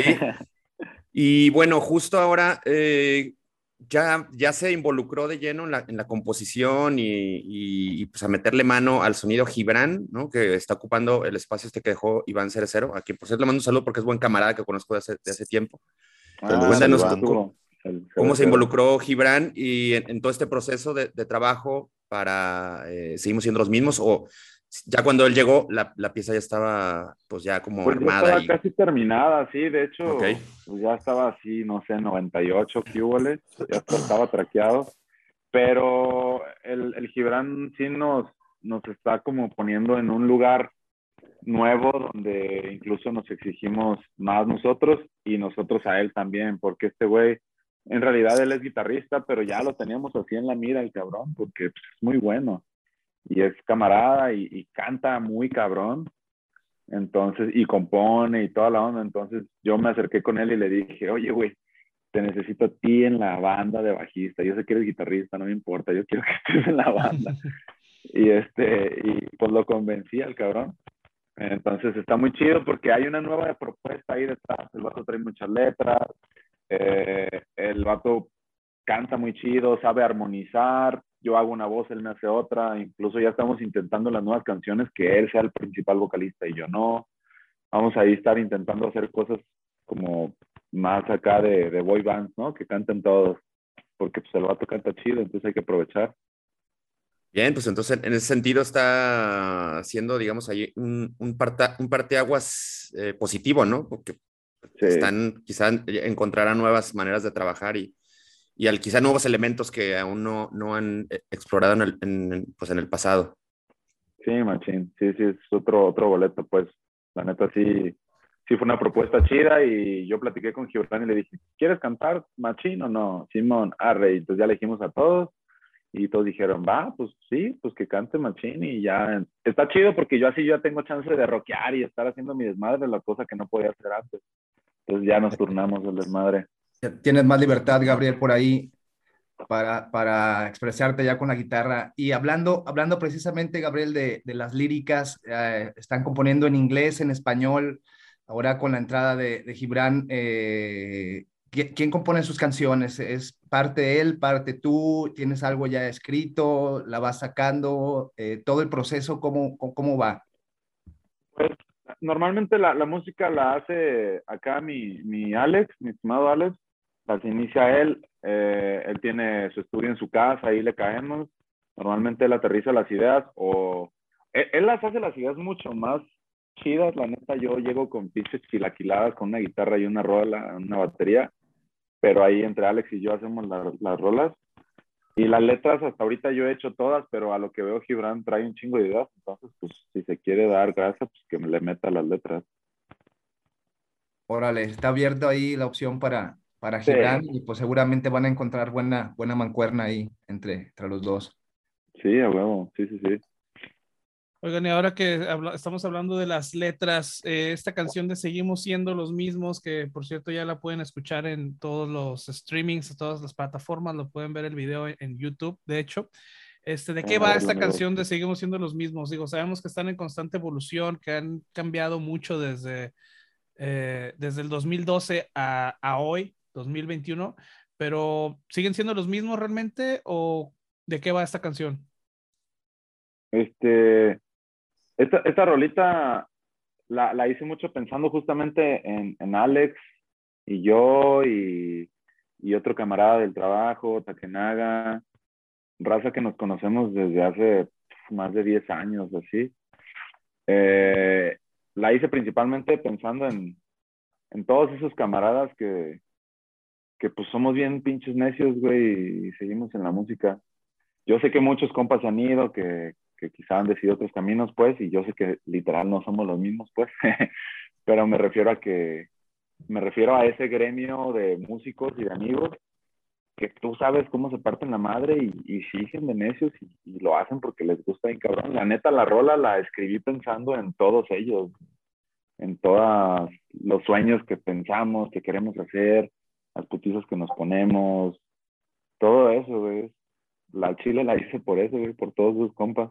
Speaker 3: Y bueno, justo ahora eh, ya, ya se involucró de lleno en la, en la composición y, y, pues a meterle mano al sonido Gibran, ¿no? Que está ocupando el espacio este que dejó Iván Cerecero, a quien por cierto le mando un saludo porque es buen camarada que conozco de hace, de hace tiempo. Ah, Cuéntanos cómo, se involucró Gibran y en, todo este proceso de, trabajo para, eh, ¿seguimos siendo los mismos? O ya cuando él llegó, la, la pieza ya estaba pues ya como
Speaker 5: pues
Speaker 3: armada.
Speaker 5: Ya estaba casi terminada, sí, de hecho, pues ya estaba así, no sé, 98 cúboles, ya estaba traqueado, pero el, el Gibran sí nos, nos está como poniendo en un lugar nuevo donde incluso nos exigimos más nosotros y nosotros a él también, porque este güey, en realidad él es guitarrista, pero ya lo teníamos así en la mira el cabrón, porque pues, es muy bueno y es camarada y, y, canta muy cabrón. Entonces, y compone y toda la onda. Entonces, yo me acerqué con él y le dije, oye, güey, te necesito a ti en la banda de bajista. Yo sé que eres guitarrista, no me importa, yo quiero que estés en la banda. [LAUGHS] y este, y pues lo convencí al cabrón. Entonces está muy chido porque hay una nueva propuesta ahí detrás. El vato trae muchas letras, eh, el vato canta muy chido, sabe armonizar. Yo hago una voz, él me hace otra. Incluso ya estamos intentando las nuevas canciones que él sea el principal vocalista y yo no. Vamos a estar intentando hacer cosas como más acá de, de boy bands, ¿no? Que canten todos, porque pues el vato canta chido, entonces hay que aprovechar.
Speaker 3: Bien, pues entonces en ese sentido está siendo, digamos, ahí un, un, parta, un parteaguas eh, positivo, ¿no? Porque sí. están, quizá encontrarán nuevas maneras de trabajar y, y al, quizá nuevos elementos que aún no, no han eh, explorado en el, en, pues en el pasado.
Speaker 5: Sí, machín, sí, sí, es otro, otro boleto, pues, la neta sí, sí fue una propuesta chida y yo platiqué con Gibran y le dije, ¿quieres cantar machín o no? Simón, arre, entonces ya le dijimos a todos y todos dijeron, va, pues sí, pues que cante Machín y ya. Está chido porque yo así ya tengo chance de rockear y estar haciendo mi desmadre, la cosa que no podía hacer antes. Entonces ya nos turnamos el desmadre.
Speaker 2: Tienes más libertad, Gabriel, por ahí para, para expresarte ya con la guitarra. Y hablando, hablando precisamente, Gabriel, de, de las líricas, eh, están componiendo en inglés, en español. Ahora con la entrada de, de Gibran, eh, ¿quién compone sus canciones? ¿Es parte él, parte tú? ¿Tienes algo ya escrito? ¿La vas sacando? Eh, ¿Todo el proceso cómo, cómo va?
Speaker 5: Pues normalmente la, la, música la hace acá mi, mi Alex, mi estimado Alex. Las inicia él. Eh, él tiene su estudio en su casa, ahí le caemos. Normalmente él aterriza las ideas o... Él, él las hace las ideas mucho más chidas, la neta, yo llego con pinches chilaquiladas, con una guitarra y una rola, una batería, pero ahí entre Alex y yo hacemos la, las rolas. Y las letras hasta ahorita yo he hecho todas, pero a lo que veo Gibran trae un chingo de ideas, entonces pues si se quiere dar gracias, pues que me le meta las letras.
Speaker 2: Órale, está abierto ahí la opción para, para Gibran sí. y pues seguramente van a encontrar buena, buena mancuerna ahí entre, entre los dos.
Speaker 5: Sí, a huevo, sí, sí, sí.
Speaker 1: Oigan, y ahora que habla, estamos hablando de las letras, eh, esta canción de Seguimos siendo los mismos, que por cierto ya la pueden escuchar en todos los streamings, todas las plataformas, lo pueden ver el video en, en YouTube, de hecho. Este, ¿De qué va esta canción de Seguimos siendo los mismos? Digo, sabemos que están en constante evolución, que han cambiado mucho desde, eh, desde el 2012 a, a hoy, 2021, pero ¿siguen siendo los mismos realmente o de qué va esta canción?
Speaker 5: Este, esta, esta rolita la, la, hice mucho pensando justamente en, en Alex y yo y, y, otro camarada del trabajo, Takenaga, raza que nos conocemos desde hace más de 10 años, así. Eh, la hice principalmente pensando en, en todos esos camaradas que, que pues somos bien pinches necios, güey, y seguimos en la música. Yo sé que muchos compas han ido, que, que quizá han decidido otros caminos, pues, y yo sé que literal no somos los mismos, pues, [LAUGHS] pero me refiero a que, me refiero a ese gremio de músicos y de amigos que tú sabes cómo se parten la madre y, y siguen de necios y, lo hacen porque les gusta bien cabrón. La neta, la rola la escribí pensando en todos ellos, en todos los sueños que pensamos, que queremos hacer, las putizas que nos ponemos, todo eso, güey. La chile la hice por eso, güey, por todos sus compas.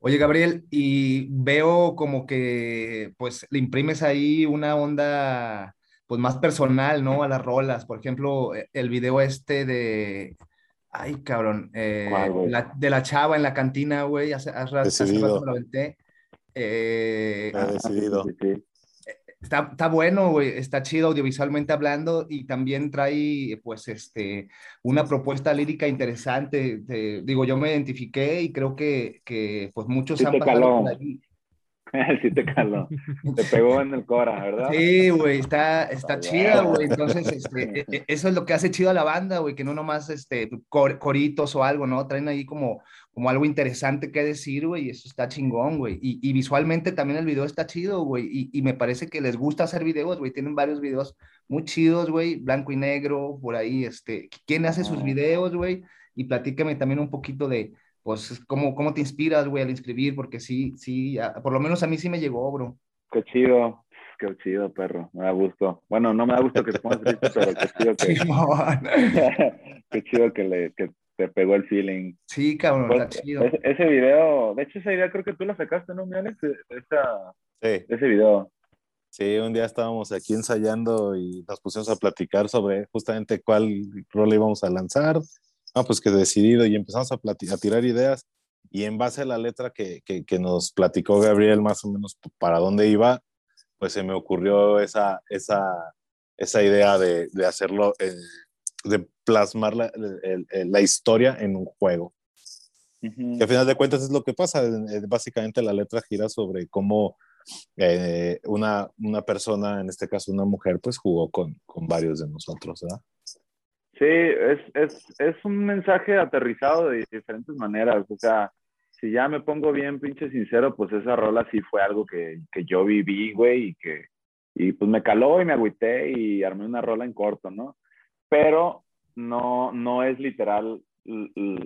Speaker 2: Oye, Gabriel, y veo como que pues le imprimes ahí una onda pues más personal, ¿no? A las rolas. Por ejemplo, e, el video este de, ay, cabrón, eh, la, de la chava en la cantina, güey, hace, hace, hace rato me lo aventé. Eh,
Speaker 4: ha decidido.
Speaker 2: Está, está, bueno, güey, está chido audiovisualmente hablando y también trae, pues, este, una propuesta lírica interesante. Te, digo, yo me identifiqué y creo que, que pues, muchos
Speaker 5: sí
Speaker 2: han
Speaker 5: pasado
Speaker 2: por ahí. [LAUGHS]
Speaker 5: sí te caló. Te pegó en el cora, ¿verdad?
Speaker 2: Sí, güey, está, está chida, güey. Entonces, este, e, e, eso es lo que hace chido a la banda, güey, que no nomás este, coritos o algo, ¿no? Traen ahí como, como algo interesante que decir, güey, y eso está chingón, güey. Y, y, visualmente también el video está chido, güey. Y, y, me parece que les gusta hacer videos, güey. Tienen varios videos muy chidos, güey, blanco y negro, por ahí, este. ¿Quién hace sus videos, güey? Y platícame también un poquito de pues, ¿cómo, cómo te inspiras, güey, al inscribir? Porque sí, sí, por lo menos a mí sí me llegó, bro.
Speaker 5: Qué chido, qué chido, perro, me da gusto. Bueno, no me da gusto que te pongas triste, pero qué chido [LAUGHS] que... [LAUGHS] qué chido que, le, que te pegó el feeling.
Speaker 2: Sí, cabrón, está pues, chido.
Speaker 5: Ese, video, de hecho esa idea creo que tú la sacaste, ¿no, mi Alex? Esa, sí. Ese video.
Speaker 4: Sí, un día estábamos aquí ensayando y nos pusimos a platicar sobre justamente cuál rol íbamos a lanzar Ah, pues que decidido y empezamos a, a tirar ideas y en base a la letra que, que, nos platicó Gabriel más o menos para dónde iba, pues se me ocurrió esa, esa, esa idea de, de hacerlo, eh, de plasmar la, la, historia en un juego. Que al final de cuentas es lo que pasa. Básicamente la letra gira sobre cómo eh, una, una persona, en este caso una mujer, pues jugó con, con varios de nosotros, ¿verdad?
Speaker 5: Sí, es, es, es un mensaje aterrizado de diferentes maneras. O sea, si ya me pongo bien pinche sincero, pues esa rola sí fue algo que, que yo viví, güey, y que y pues me caló y me agüité y armé una rola en corto, ¿no? Pero no, no es literal,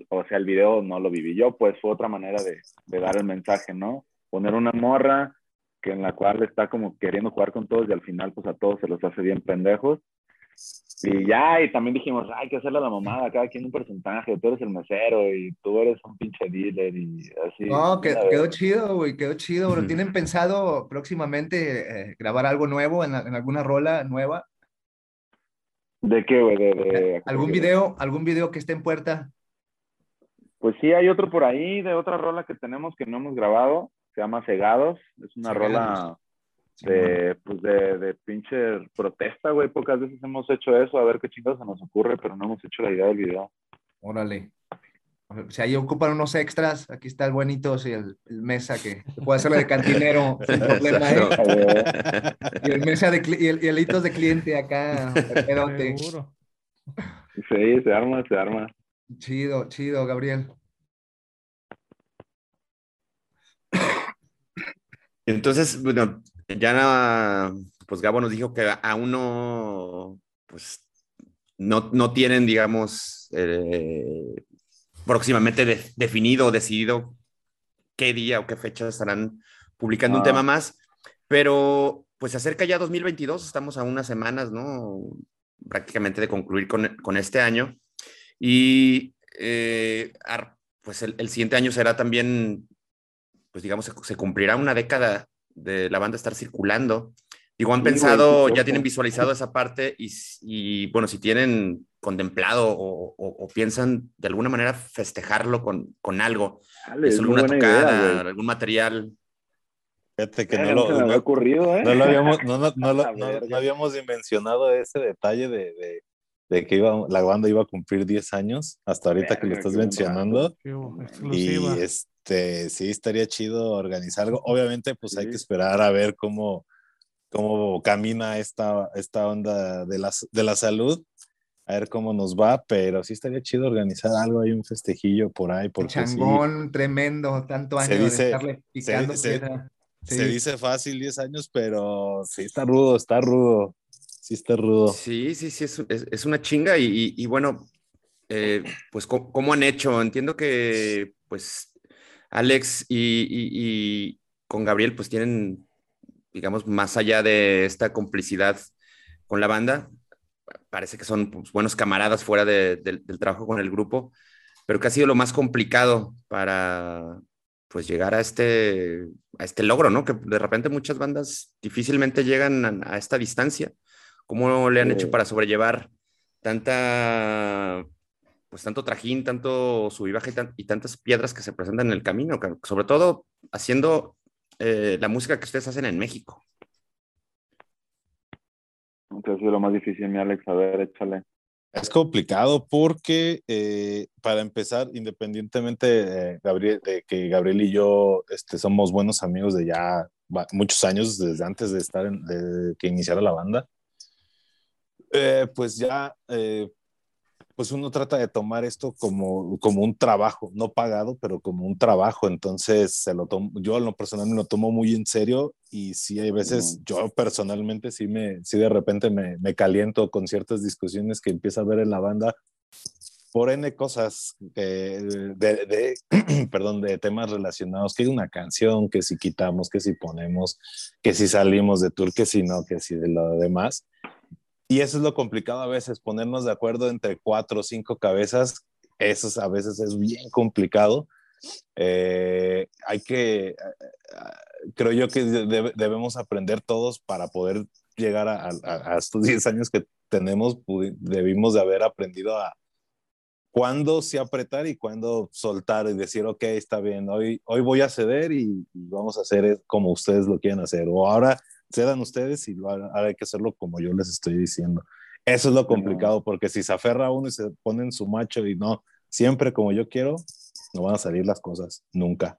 Speaker 5: o sea, el video no lo viví yo, pues fue otra manera de, de dar el mensaje, ¿no? Poner una morra que en la cual está como queriendo jugar con todos y al final pues a todos se los hace bien pendejos y ya, y también dijimos, hay que hacerle la mamada, cada quien un personaje, tú eres el mesero y tú eres un pinche dealer y así.
Speaker 2: No, quedó chido, güey, quedó chido, bro. ¿Tienen pensado próximamente eh, grabar algo nuevo en, en, alguna rola nueva?
Speaker 5: ¿De qué, güey? De,
Speaker 2: ¿Algún video, algún video que esté en puerta?
Speaker 5: Pues sí, hay otro por ahí de otra rola que tenemos que no hemos grabado, se llama Cegados, es una rola de, pues de, de pinche protesta, güey. Pocas veces hemos hecho eso, a ver qué chingados se nos ocurre, pero no hemos hecho la idea del video.
Speaker 2: Órale. Si ahí ocupan unos extras, aquí está el buenito, y el, mesa que puede hacerlo de cantinero [LAUGHS] sin problema, ¿eh? [LAUGHS] Y el mesa de y el, y el hitos de cliente acá,
Speaker 5: Sí, se arma, se arma.
Speaker 2: Chido, chido, Gabriel.
Speaker 3: Entonces, bueno, ya, pues Gabo nos dijo que aún no, pues, no, no tienen, digamos, eh, próximamente definido o decidido qué día o qué fecha estarán publicando un ah. tema más, pero pues se acerca ya 2022, estamos a unas semanas, ¿no? Prácticamente de concluir con, con este año. Y eh, pues el, el, siguiente año será también, pues digamos, se, se cumplirá una década de la banda estar circulando. Digo, han pensado, ya tienen visualizado esa parte y, bueno, si tienen contemplado o, piensan de alguna manera festejarlo con, con algo, alguna tocada, algún material.
Speaker 4: Fíjate que no, lo, ¿eh? no, lo habíamos, no, no, [LAUGHS] habíamos dimensionado ese detalle de, de, que iba, la banda iba a cumplir 10 años, hasta ahorita que lo estás mencionando. y es, este, sí, estaría chido organizar algo. Obviamente, pues hay que esperar a ver cómo, cómo camina esta, esta onda de la, de la salud, a ver cómo nos va, pero sí estaría chido organizar algo, hay un festejillo por ahí. Porque
Speaker 2: Changón, tremendo, tanto años de estarle picando
Speaker 4: se, se, dice fácil 10 años, pero sí está rudo, está rudo. Sí está rudo.
Speaker 3: Sí, sí, sí, es, es, una chinga y, y, bueno, eh, pues ¿cómo han hecho? Entiendo que pues Alex y, con Gabriel pues tienen, digamos, más allá de esta complicidad con la banda, parece que son pues, buenos camaradas fuera del trabajo con el grupo, pero que ha sido lo más complicado para pues llegar a este, a este logro, ¿no? Que de repente muchas bandas difícilmente llegan a, a esta distancia. ¿Cómo le han hecho para sobrellevar tanta pues tanto trajín, tanto subivaje y, y, tantas piedras que se presentan en el camino, sobre todo haciendo eh, la música que ustedes hacen en México.
Speaker 5: ¿Qué ha sido lo más difícil, mi Alex? A ver, échale.
Speaker 4: Es complicado porque, eh, para empezar, independientemente Gabriel, de que Gabriel y yo este, somos buenos amigos de ya muchos años, desde antes de estar en, de que iniciara la banda, eh, pues ya, eh, pues uno trata de tomar esto como, como un trabajo, no pagado, pero como un trabajo. Entonces, se lo tomo, yo en lo personal me lo tomo muy en serio y sí hay veces, yo personalmente sí, me, sí de repente me, me caliento con ciertas discusiones que empiezo a ver en la banda por N cosas de, de, [CLEARS THROAT] perdón, de temas relacionados, que es una canción, que si quitamos, que si ponemos, que si salimos de tour, que si no, que si de lo demás. Y eso es lo complicado a veces, ponernos de acuerdo entre cuatro o cinco cabezas, eso a veces es bien complicado. Eh, hay que, creo yo que debemos aprender todos para poder llegar a, a, a estos [LAUGHS] 10 años que tenemos, debimos de haber aprendido a, cuándo sí apretar y cuándo soltar y decir, ok, está bien, hoy, hoy voy a ceder y, vamos a hacer como ustedes lo quieren hacer. O ahora cedan ustedes y ahora hay que hacerlo como yo les estoy diciendo. Eso es lo complicado, porque si se aferra a uno y se pone en su macho y no, siempre como yo quiero, no van a salir las cosas, nunca.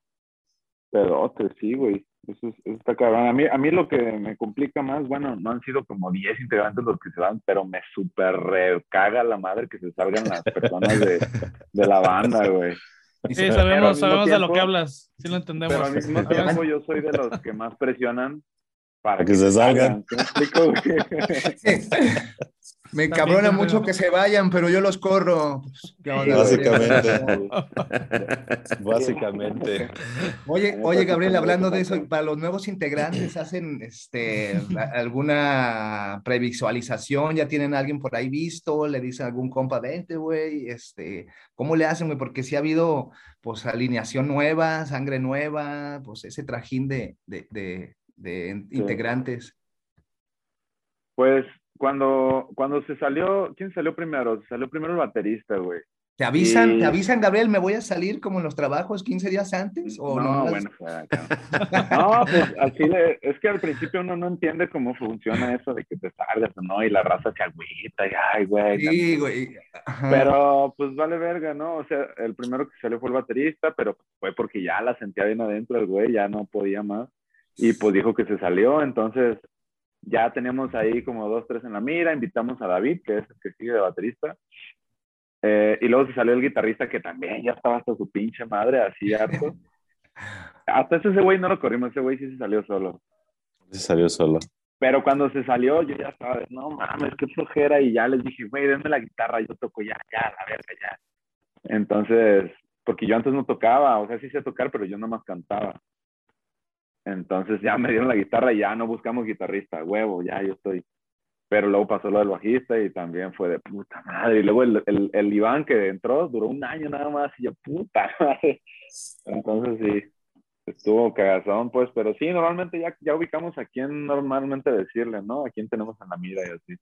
Speaker 5: Pero te sí, güey. Eso, está cabrón. A mí, a mí lo que me complica más, bueno, no han sido como 10 integrantes los que se van, pero me súper caga la madre que se salgan las personas de, de la banda, güey.
Speaker 1: Sí, sabemos, sabemos de lo que hablas, sí lo entendemos.
Speaker 5: Pero al mismo tiempo yo soy de los que más presionan
Speaker 4: para que, se salgan. [LAUGHS]
Speaker 2: Me cabrona mucho que se vayan, pero yo los corro.
Speaker 4: Básicamente. [LAUGHS] Básicamente.
Speaker 2: Oye, oye, Gabriel, hablando de eso, para los nuevos integrantes, ¿hacen este, alguna previsualización? ¿Ya tienen a alguien por ahí visto? ¿Le dicen algún compa, vente, güey? Este, ¿Cómo le hacen, güey? Porque sí ha habido, pues, alineación nueva, sangre nueva, pues, ese trajín de, de, de, de integrantes.
Speaker 5: Pues cuando, cuando se salió, ¿quién salió primero? Se salió primero el baterista, güey.
Speaker 2: ¿Te avisan, ¿Te avisan, Gabriel, me voy a salir como en los trabajos 15 días antes? ¿o
Speaker 5: no, bueno, no, pues así le, es que al principio uno no entiende cómo funciona eso de que te salgas no, y la raza se agüita, y ay, güey.
Speaker 2: Sí, güey.
Speaker 5: Pero pues vale verga, ¿no? O sea, el primero que salió fue el baterista, pero fue porque ya la sentía bien adentro el güey, ya no podía más. Y pues dijo que se salió, entonces ya tenemos ahí como dos, tres en la mira, invitamos a David, que es el que sigue de baterista, eh, y luego se salió el guitarrista que también ya estaba hasta su pinche madre, así harto. [LAUGHS] hasta ese güey no lo corrimos, ese güey sí se salió solo.
Speaker 4: Se salió solo.
Speaker 5: Pero cuando se salió, yo ya estaba de, no mames, qué flojera, y ya les dije, güey, denme la guitarra, yo toco ya, ya, la verga, ya. Entonces, porque yo antes no tocaba, o sea, sí sé tocar, pero yo nomás cantaba. Entonces ya me dieron la guitarra y ya no buscamos guitarrista, huevo, ya yo estoy. Pero luego pasó lo del bajista y también fue de puta madre. Y luego el, el, el Iván que entró duró un año nada más y yo, puta [LAUGHS] madre. Entonces sí, estuvo cagazón, pues, pero sí, normalmente ya, ya ubicamos a quién normalmente decirle, ¿no? A quién tenemos en la mira y así.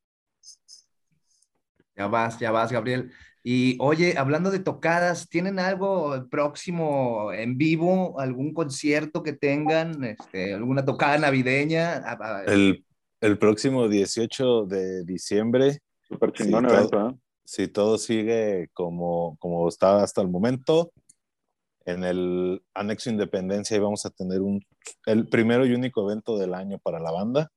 Speaker 2: Ya vas, ya vas, Gabriel. Y oye, hablando de tocadas, ¿tienen algo próximo en vivo? ¿Algún concierto que tengan? Este, ¿Alguna tocada navideña? Ah, ah,
Speaker 4: el, el próximo 18 de diciembre.
Speaker 5: Súper chingón si evento,
Speaker 4: ¿eh? Si todo sigue como, como está hasta el momento, en el Anexo Independencia vamos a tener un, el primero y único evento del año para la banda.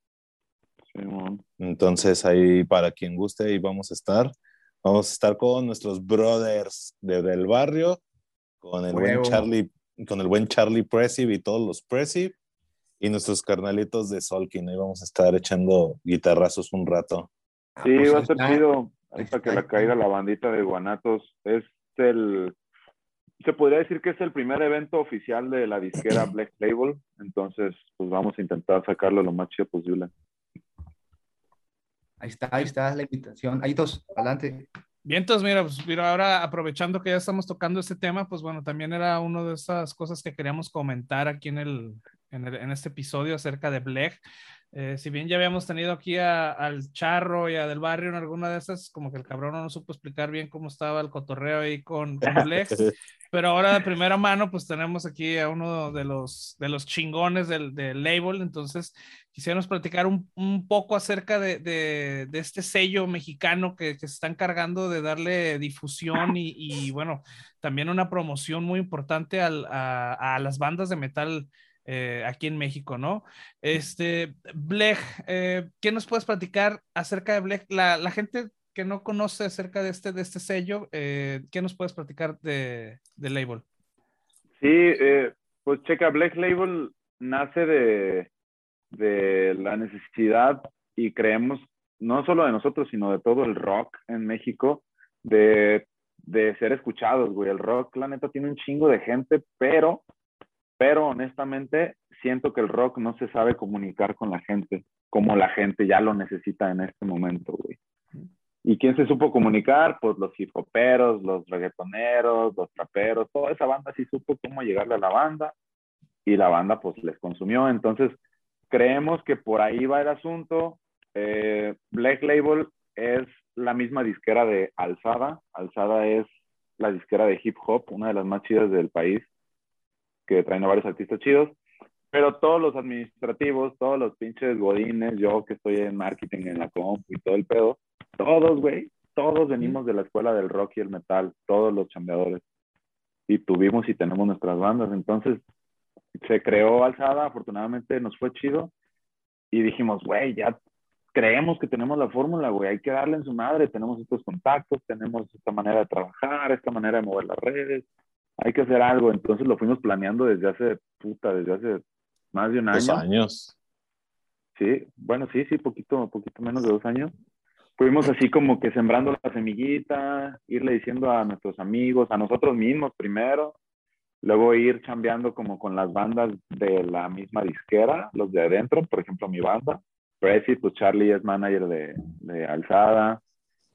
Speaker 4: Entonces ahí para quien guste ahí vamos a estar. Vamos a estar con nuestros brothers de, del barrio, con el buen Charlie, con el buen Charlie Presiv y todos los Presiv, y nuestros carnalitos de Solkin. Ahí vamos a estar echando guitarrazos un rato.
Speaker 5: Sí, ah, pues va a ser chido. Ahí para que la caiga la bandita de Guanatos. Es el. Se podría decir que es el primer evento oficial de la disquera [CLEARS THROAT] Black Label. Entonces, pues vamos a intentar sacarlo lo más chido posible.
Speaker 2: Ahí está, ahí está la invitación. Ahí dos, adelante.
Speaker 1: Bien, entonces, mira, pues mira, ahora aprovechando que ya estamos tocando este tema, pues bueno, también era una de esas cosas que queríamos comentar aquí en el, en, este episodio acerca de Blech. Eh, si bien ya habíamos tenido aquí al Charro y a Del Barrio en alguna de esas, como que el cabrón no nos supo explicar bien cómo estaba el cotorreo ahí con, con [LAUGHS] pero ahora de primera mano, pues tenemos aquí a uno de los, de los chingones del, del label, entonces quisiéramos platicar un, poco acerca de, este sello mexicano que, que, se están cargando de darle difusión y, bueno, también una promoción muy importante a, las bandas de metal eh, aquí en México, ¿no? Este, Blech, eh, ¿qué nos puedes platicar acerca de Blech? La, gente que no conoce acerca de este, este sello, eh, ¿qué nos puedes platicar de, Label?
Speaker 5: Sí, eh, pues checa, Blech Label nace de, de la necesidad y creemos, no solo de nosotros, sino de todo el rock en México, de, de ser escuchados, güey. El rock, la neta, tiene un chingo de gente, pero pero honestamente siento que el rock no se sabe comunicar con la gente como la gente ya lo necesita en este momento, güey. ¿Y quién se supo comunicar? Pues los hip hoperos, los reggaetoneros, los traperos, toda esa banda sí supo cómo llegarle a la banda y la banda pues les consumió. Entonces, creemos que por ahí va el asunto. Eh, Black Label es la misma disquera de Alzada. Alzada es la disquera de hip hop, una de las más chidas del país que traen a varios artistas chidos, pero todos los administrativos, todos los pinches godines, yo que estoy en marketing en la comp y todo el pedo, todos, güey, todos venimos de la escuela del rock y el metal, todos los chambeadores. Y tuvimos y tenemos nuestras bandas. Entonces, se creó Alzada, afortunadamente nos fue chido. Y dijimos, güey, ya creemos que tenemos la fórmula, güey, hay que darle en su madre. Tenemos estos contactos, tenemos esta manera de trabajar, esta manera de mover las redes hay que hacer algo. Entonces lo fuimos planeando desde hace, puta, desde hace más de un año.
Speaker 4: Dos años.
Speaker 5: Sí, bueno, sí, sí, poquito, poquito menos de dos años. Fuimos así como que sembrando la semillita, irle diciendo a nuestros amigos, a nosotros mismos primero, luego ir chambeando como con las bandas de la misma disquera, los de adentro, por ejemplo, mi banda. Prezi, pues Charlie es manager de, de Alzada.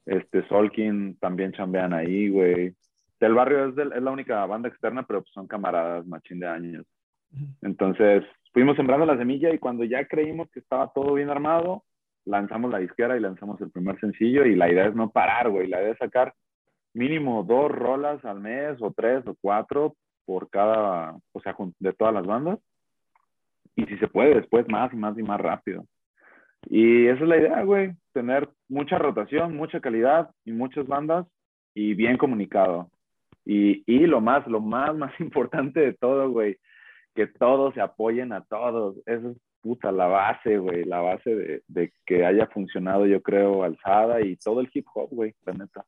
Speaker 5: Este, Solkin también chambean ahí, güey. Del barrio es, es, la única banda externa, pero pues son camaradas machín de años. Entonces, fuimos sembrando la semilla y cuando ya creímos que estaba todo bien armado, lanzamos la disquera y lanzamos el primer sencillo y la idea es no parar, güey. La idea es sacar mínimo dos rolas al mes o tres o cuatro por cada, o sea, de todas las bandas. Y si se puede, después más y más y más rápido. Y esa es la idea, güey. Tener mucha rotación, mucha calidad y muchas bandas y bien comunicado. Y, y lo más, lo más, más [LAUGHS] importante de todo, güey, que todos se apoyen a todos. Eso es puta la base, güey, la base de, de, que haya funcionado, yo creo, alzada y todo el hip hop, güey, la neta.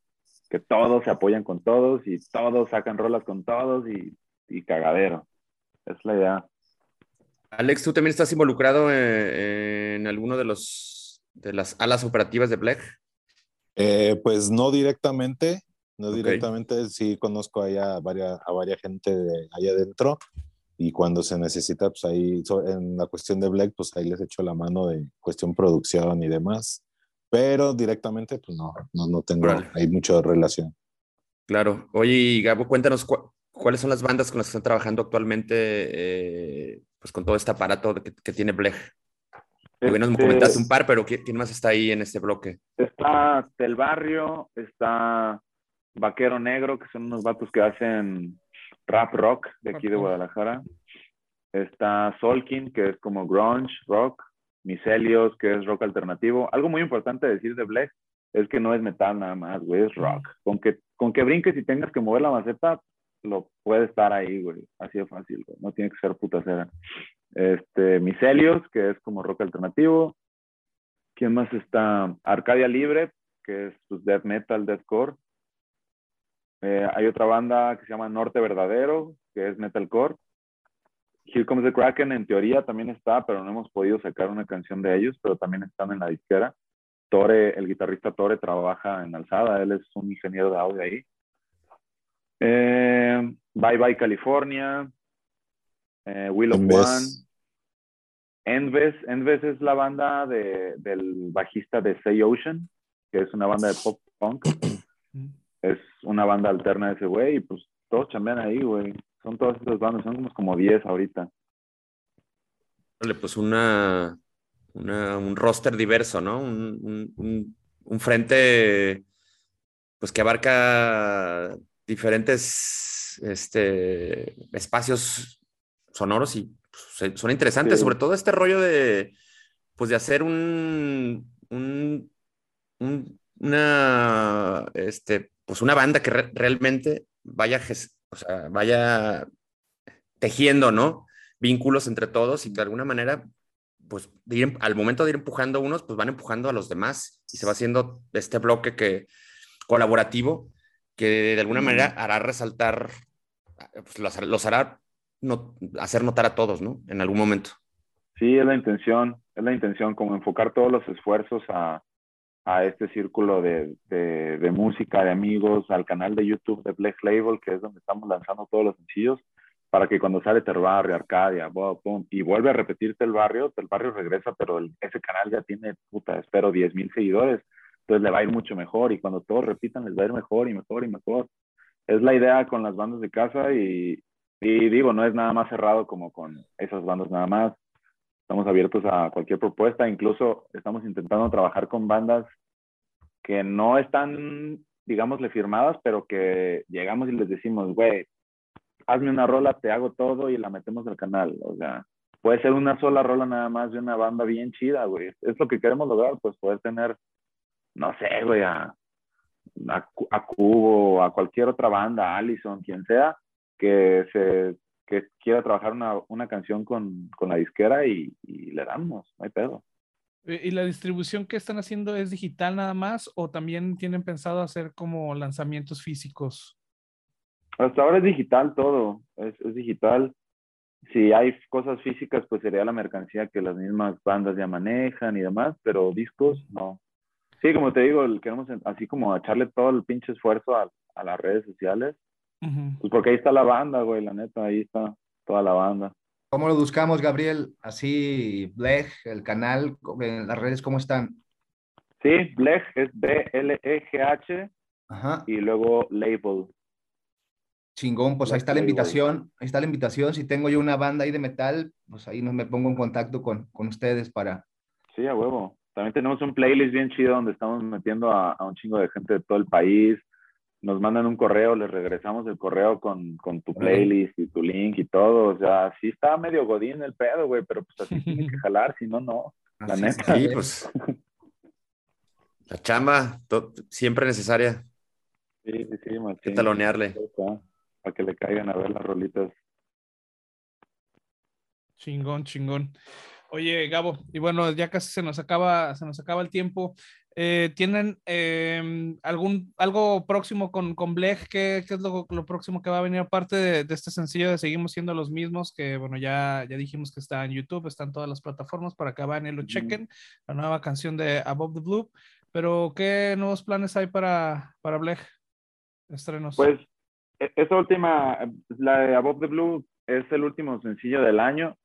Speaker 5: Que todos se apoyan con todos y todos sacan rolas con todos y, y cagadero. Es la idea.
Speaker 3: Alex, ¿tú también estás involucrado en, en alguno de los de las alas operativas de Black?
Speaker 4: Eh, pues no directamente, no directamente, sí conozco allá a varias, a varias gente de allá adentro y cuando se necesita, pues ahí, en la cuestión de Black, pues ahí les echo la mano de cuestión producción y demás. Pero directamente, pues no, no, no tengo, hay mucha relación.
Speaker 3: Claro. Oye, Gabo, cuéntanos cuáles son las bandas con las que están trabajando actualmente, eh, pues con todo este aparato que, que tiene Blech. Este, nos comentaste un par, pero ¿quién más está ahí en este bloque?
Speaker 5: Está Del Barrio, está Vaquero Negro, que son unos vatos que hacen rap rock de aquí de Guadalajara. Está Solkin, que es como grunge rock. Miselios, que es rock alternativo. Algo muy importante decir de Black es que no es metal nada más, güey, es rock. Con que, con que brinques y tengas que mover la maceta, lo puede estar ahí, güey. Así fácil, güey. No tiene que ser puta cera. Este, Miselios, que es como rock alternativo. ¿Quién más está? Arcadia Libre, que es pues, death metal, deathcore. Eh, hay otra banda que se llama Norte Verdadero, que es metalcore. Here Comes the Kraken, en teoría también está, pero no hemos podido sacar una canción de ellos, pero también están en la disquera. Tore, el guitarrista Tore trabaja en Alzada, él es un ingeniero de audio ahí. Eh, bye Bye California, eh, Will of One, Endves. Endves es la banda de, del bajista de Say Ocean, que es una banda de pop punk. [CLEARS THROAT] es una banda alterna de ese güey y pues todos chambean ahí, güey. Son todas estas bandas, son como, como 10 ahorita.
Speaker 3: Pues una, un roster diverso, ¿no? Un, frente pues que abarca diferentes este, espacios sonoros y pues, son interesantes, sobre todo este rollo de pues de hacer un, una este, pues una banda que realmente vaya, o sea, vaya tejiendo, ¿no? Vínculos entre todos y de alguna manera, pues al momento de ir empujando unos, pues van empujando a los demás y se va haciendo este bloque que, colaborativo que de alguna manera hará resaltar, pues los, hará no, hacer notar a todos, ¿no? En algún momento.
Speaker 5: Sí, es la intención, es la intención, como enfocar todos los esfuerzos a, a este círculo de, de, música, de amigos, al canal de YouTube de Black Label, que es donde estamos lanzando todos los sencillos, para que cuando sale Ter Barrio, Arcadia, y vuelve a repetirte el barrio, el barrio regresa, pero ese canal ya tiene, puta, espero 10 mil seguidores, entonces le va a ir mucho mejor, y cuando todos repitan les va a ir mejor y mejor y mejor. Es la idea con las bandas de casa y, y digo, no es nada más cerrado como con esas bandas nada más Estamos abiertos a cualquier propuesta, incluso estamos intentando trabajar con bandas que no están, digámosle, firmadas, pero que llegamos y les decimos, güey, hazme una rola, te hago todo y la metemos al canal. O sea, puede ser una sola rola nada más de una banda bien chida, güey. Es lo que queremos lograr, pues poder tener, no sé, güey, a, a, a Cubo, a cualquier otra banda, Allison, quien sea, que se que quiera trabajar una, una canción con, con, la disquera y, y, le damos, no hay pedo.
Speaker 1: ¿Y la distribución que están haciendo es digital nada más o también tienen pensado hacer como lanzamientos físicos?
Speaker 5: Hasta ahora es digital todo, es, es digital. Si hay cosas físicas, pues sería la mercancía que las mismas bandas ya manejan y demás, pero discos no. Sí, como te digo, queremos así como echarle todo el pinche esfuerzo a, a las redes sociales pues porque ahí está la banda, güey, la neta, ahí está toda la banda.
Speaker 2: ¿Cómo lo buscamos, Gabriel? Así, Blech, el canal, las redes, ¿cómo están?
Speaker 5: Sí, Blech es B-L-E-G-H y luego Label.
Speaker 2: Chingón, pues ahí está la invitación, ahí está la invitación. Si tengo yo una banda ahí de metal, pues ahí me pongo en contacto con, con ustedes para...
Speaker 5: Sí, a huevo. También tenemos un playlist bien chido donde estamos metiendo a, a un chingo de gente de todo el país nos mandan un correo, les regresamos el correo con, con tu playlist y tu link y todo. O sea, sí está medio godín el pedo, güey, pero pues así tiene que [LAUGHS] jalar, si no, no. La neta.
Speaker 3: Sí, pues. La chamba, siempre necesaria.
Speaker 5: Sí, sí, sí,
Speaker 3: Martín. talonearle.
Speaker 5: Para que le caigan a ver las rolitas.
Speaker 1: Chingón, chingón. Oye, Gabo, y bueno, ya casi se nos acaba, se nos acaba el tiempo. Eh, ¿Tienen em, algún, algo próximo con, con Blech? ¿Qué, es lo, próximo que va a venir aparte de, este sencillo de Seguimos siendo los mismos? Que bueno, ya, ya dijimos que está en YouTube, está en todas las plataformas para que vayan y lo chequen. La nueva canción de Above the Blue. Pero, ¿qué nuevos planes hay para, para Blech? Estrenos.
Speaker 5: Pues, e, esta última, la de Above the Blue, es el último sencillo del año.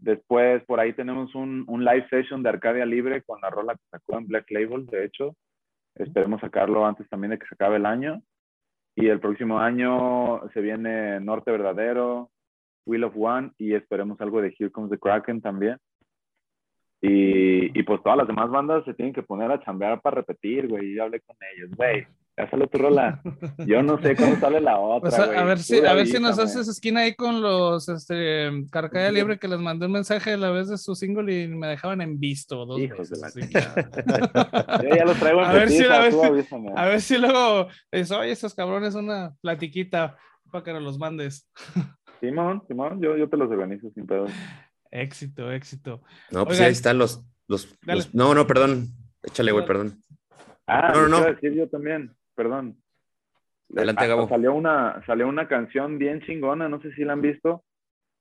Speaker 5: Después, por ahí tenemos un, un, live session de Arcadia Libre con la rola que sacó en Black Label, de hecho. Esperemos sacarlo antes también de que se acabe el año. Y el próximo año se viene Norte Verdadero, Wheel of One y esperemos algo de Here Comes the Kraken también. Y, y pues todas las demás bandas se tienen que poner a chambear para repetir, güey. Yo hablé con ellos, güey sale tu rola. Yo no sé cómo sale la [LAUGHS] otra. Pues
Speaker 1: a, ver si, a ver si nos haces esquina ahí con los este, Carcaya Libre que les mandé un mensaje a la vez de su single y me dejaban en visto dos veces. [LAUGHS]
Speaker 5: Yo ya los traigo [LAUGHS] en a, ver
Speaker 1: si, a, ver si, a ver si luego es, oye, estos cabrones, una platiquita para que nos los mandes.
Speaker 5: Simón, Simón, yo, yo te los organizo sin pedo.
Speaker 1: Éxito, éxito.
Speaker 3: No, pues ahí están los, los, los, No, no, perdón. Échale, güey, perdón.
Speaker 5: Ah, no, no, no. decir yo también perdón.
Speaker 3: Adelante, Gabo.
Speaker 5: Salió una, salió una canción bien chingona, no sé si la han visto,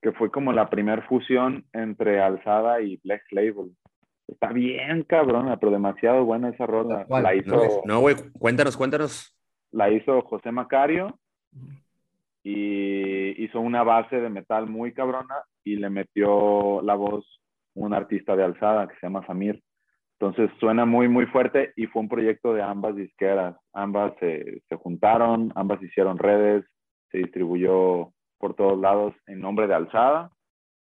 Speaker 5: que fue como la primer fusión entre Alzada y Black Label. Está bien cabrona, pero demasiado buena esa rola. La hizo,
Speaker 3: no, güey, cuéntanos, cuéntanos.
Speaker 5: La hizo José Macario y hizo una base de metal muy cabrona y le metió la voz un artista de Alzada que se llama Samir. Entonces suena muy, muy fuerte y fue un proyecto de ambas disqueras. Ambas se, se, juntaron, ambas hicieron redes, se distribuyó por todos lados en nombre de Alzada.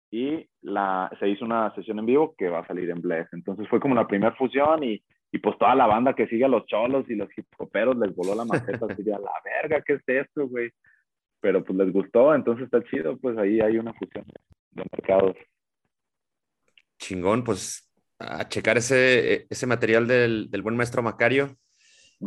Speaker 5: y la, se hizo una sesión en vivo que va a salir en Bless. Entonces fue como la primera fusión y, y pues toda la banda que sigue a los cholos y los hip hoperos les voló la maqueta así de a la verga, ¿qué es esto, güey? Pero pues les gustó, entonces está chido, pues ahí hay una fusión de mercados.
Speaker 3: Chingón, pues a checar ese, ese material del, del buen maestro Macario.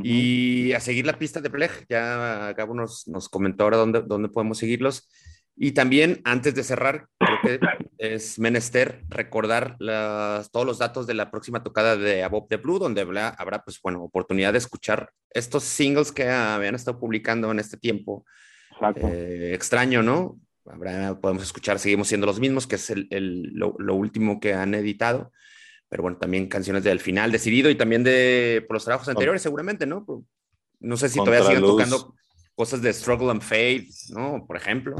Speaker 3: Y a seguir la pista de Plej, ya Gabo nos, nos comentó ahora dónde, dónde podemos seguirlos. Y también, antes de cerrar, creo que es menester recordar las, todos los datos de la próxima tocada de Above the Blue, donde habrá, habrá, pues bueno, oportunidad de escuchar estos singles que habían estado publicando en este tiempo. Eh, extraño, ¿no? Habrá, podemos escuchar, seguimos siendo los mismos, que es el, el, lo, lo, último que han editado pero bueno, también canciones del final decidido y también de por los trabajos anteriores, seguramente, ¿no? No sé si todavía siguen tocando cosas de Struggle and Fade, ¿no? Por ejemplo.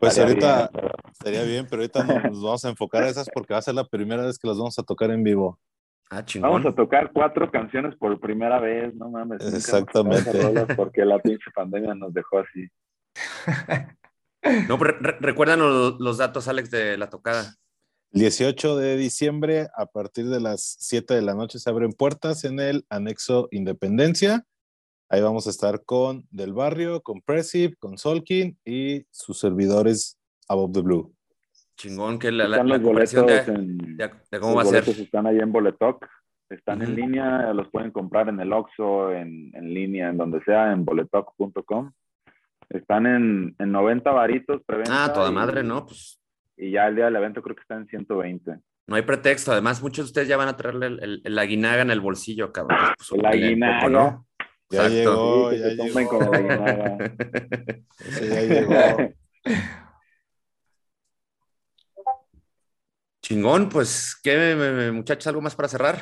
Speaker 4: Pues ahorita bien. estaría bien, pero ahorita nos vamos a enfocar a esas porque va a ser la primera vez que las vamos a tocar en vivo.
Speaker 3: Ah, chingón.
Speaker 5: Vamos a tocar cuatro canciones por primera vez, no mames.
Speaker 4: Exactamente.
Speaker 5: Porque la pinche pandemia nos dejó así. [LAUGHS]
Speaker 3: No, pero re recuérdanos los datos, Alex, de la tocada.
Speaker 4: 18 de diciembre, a partir de las 7 de la noche, se abren puertas en el anexo Independencia. Ahí vamos a estar con Del Barrio, con Pressip, con Solkin y sus servidores Above the Blue.
Speaker 3: Chingón, que la, la,
Speaker 5: están
Speaker 3: la
Speaker 5: los boletos
Speaker 3: de,
Speaker 5: en,
Speaker 3: de, de, cómo
Speaker 5: los
Speaker 3: va a ser.
Speaker 5: están ahí en Boletoc, están
Speaker 3: Uh -huh.
Speaker 5: en línea, los pueden comprar en el Oxxo, en, en línea, en donde sea, en boletoc.com. Están en, en 90 varitos.
Speaker 3: Ah, toda madre, ¿no? Pues
Speaker 5: y ya el día del evento creo que está en 120.
Speaker 3: No hay pretexto, además muchos de ustedes ya van a traerle el, el, el aguinaga en el bolsillo, cabrón.
Speaker 5: Pues, el aguinaga. Poco, ¿no?
Speaker 4: Ya
Speaker 3: Exacto.
Speaker 4: llegó,
Speaker 5: Sí,
Speaker 4: ya
Speaker 5: se
Speaker 4: llegó.
Speaker 5: tomen con el aguinaga. [LAUGHS]
Speaker 4: Sí, ya llegó.
Speaker 3: Chingón, pues, ¿qué, muchachos? ¿Algo más para cerrar?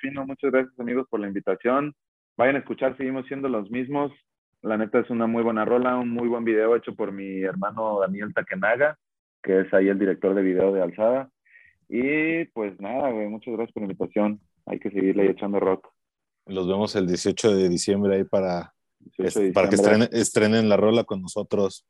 Speaker 5: Fino, muchas gracias amigos por la invitación. Vayan a escuchar, seguimos siendo los mismos. La neta es una muy buena rola, un muy buen video hecho por mi hermano Daniel Takenaga, que es ahí el director de video de Alzada. Y pues nada, güey, muchas gracias por la invitación. Hay que seguirle ahí echando rock.
Speaker 4: Los vemos el 18 de diciembre ahí para,
Speaker 5: 18 de
Speaker 4: para que estrenen, estrenen la rola con nosotros.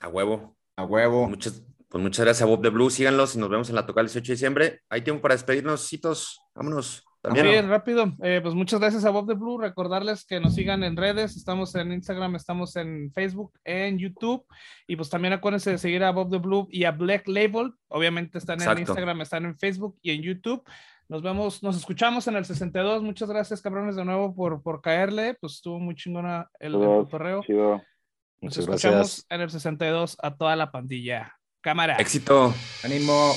Speaker 3: A huevo.
Speaker 2: A huevo.
Speaker 3: Muchas, pues muchas gracias a Bob de Blue. Síganlos y nos vemos en la toca el 18 de diciembre. Hay tiempo para despedirnos, citos. Vámonos. También.
Speaker 1: Bien, rápido. Eh, pues muchas gracias a Bob de Blue. Recordarles que nos sigan en redes. Estamos en Instagram, estamos en Facebook, en YouTube. Y pues también acuérdense de seguir a Bob de Blue y a Black Label. Obviamente están
Speaker 3: Exacto.
Speaker 1: en Instagram, están en Facebook y en YouTube. Nos vemos, nos escuchamos en el 62. Muchas gracias, cabrones, de nuevo por, por caerle. Pues estuvo muy chingona el, el correo. Nos
Speaker 4: Muchas
Speaker 1: escuchamos
Speaker 4: gracias.
Speaker 1: en el 62 a toda la pandilla. Cámara.
Speaker 3: Éxito.
Speaker 2: Ánimo.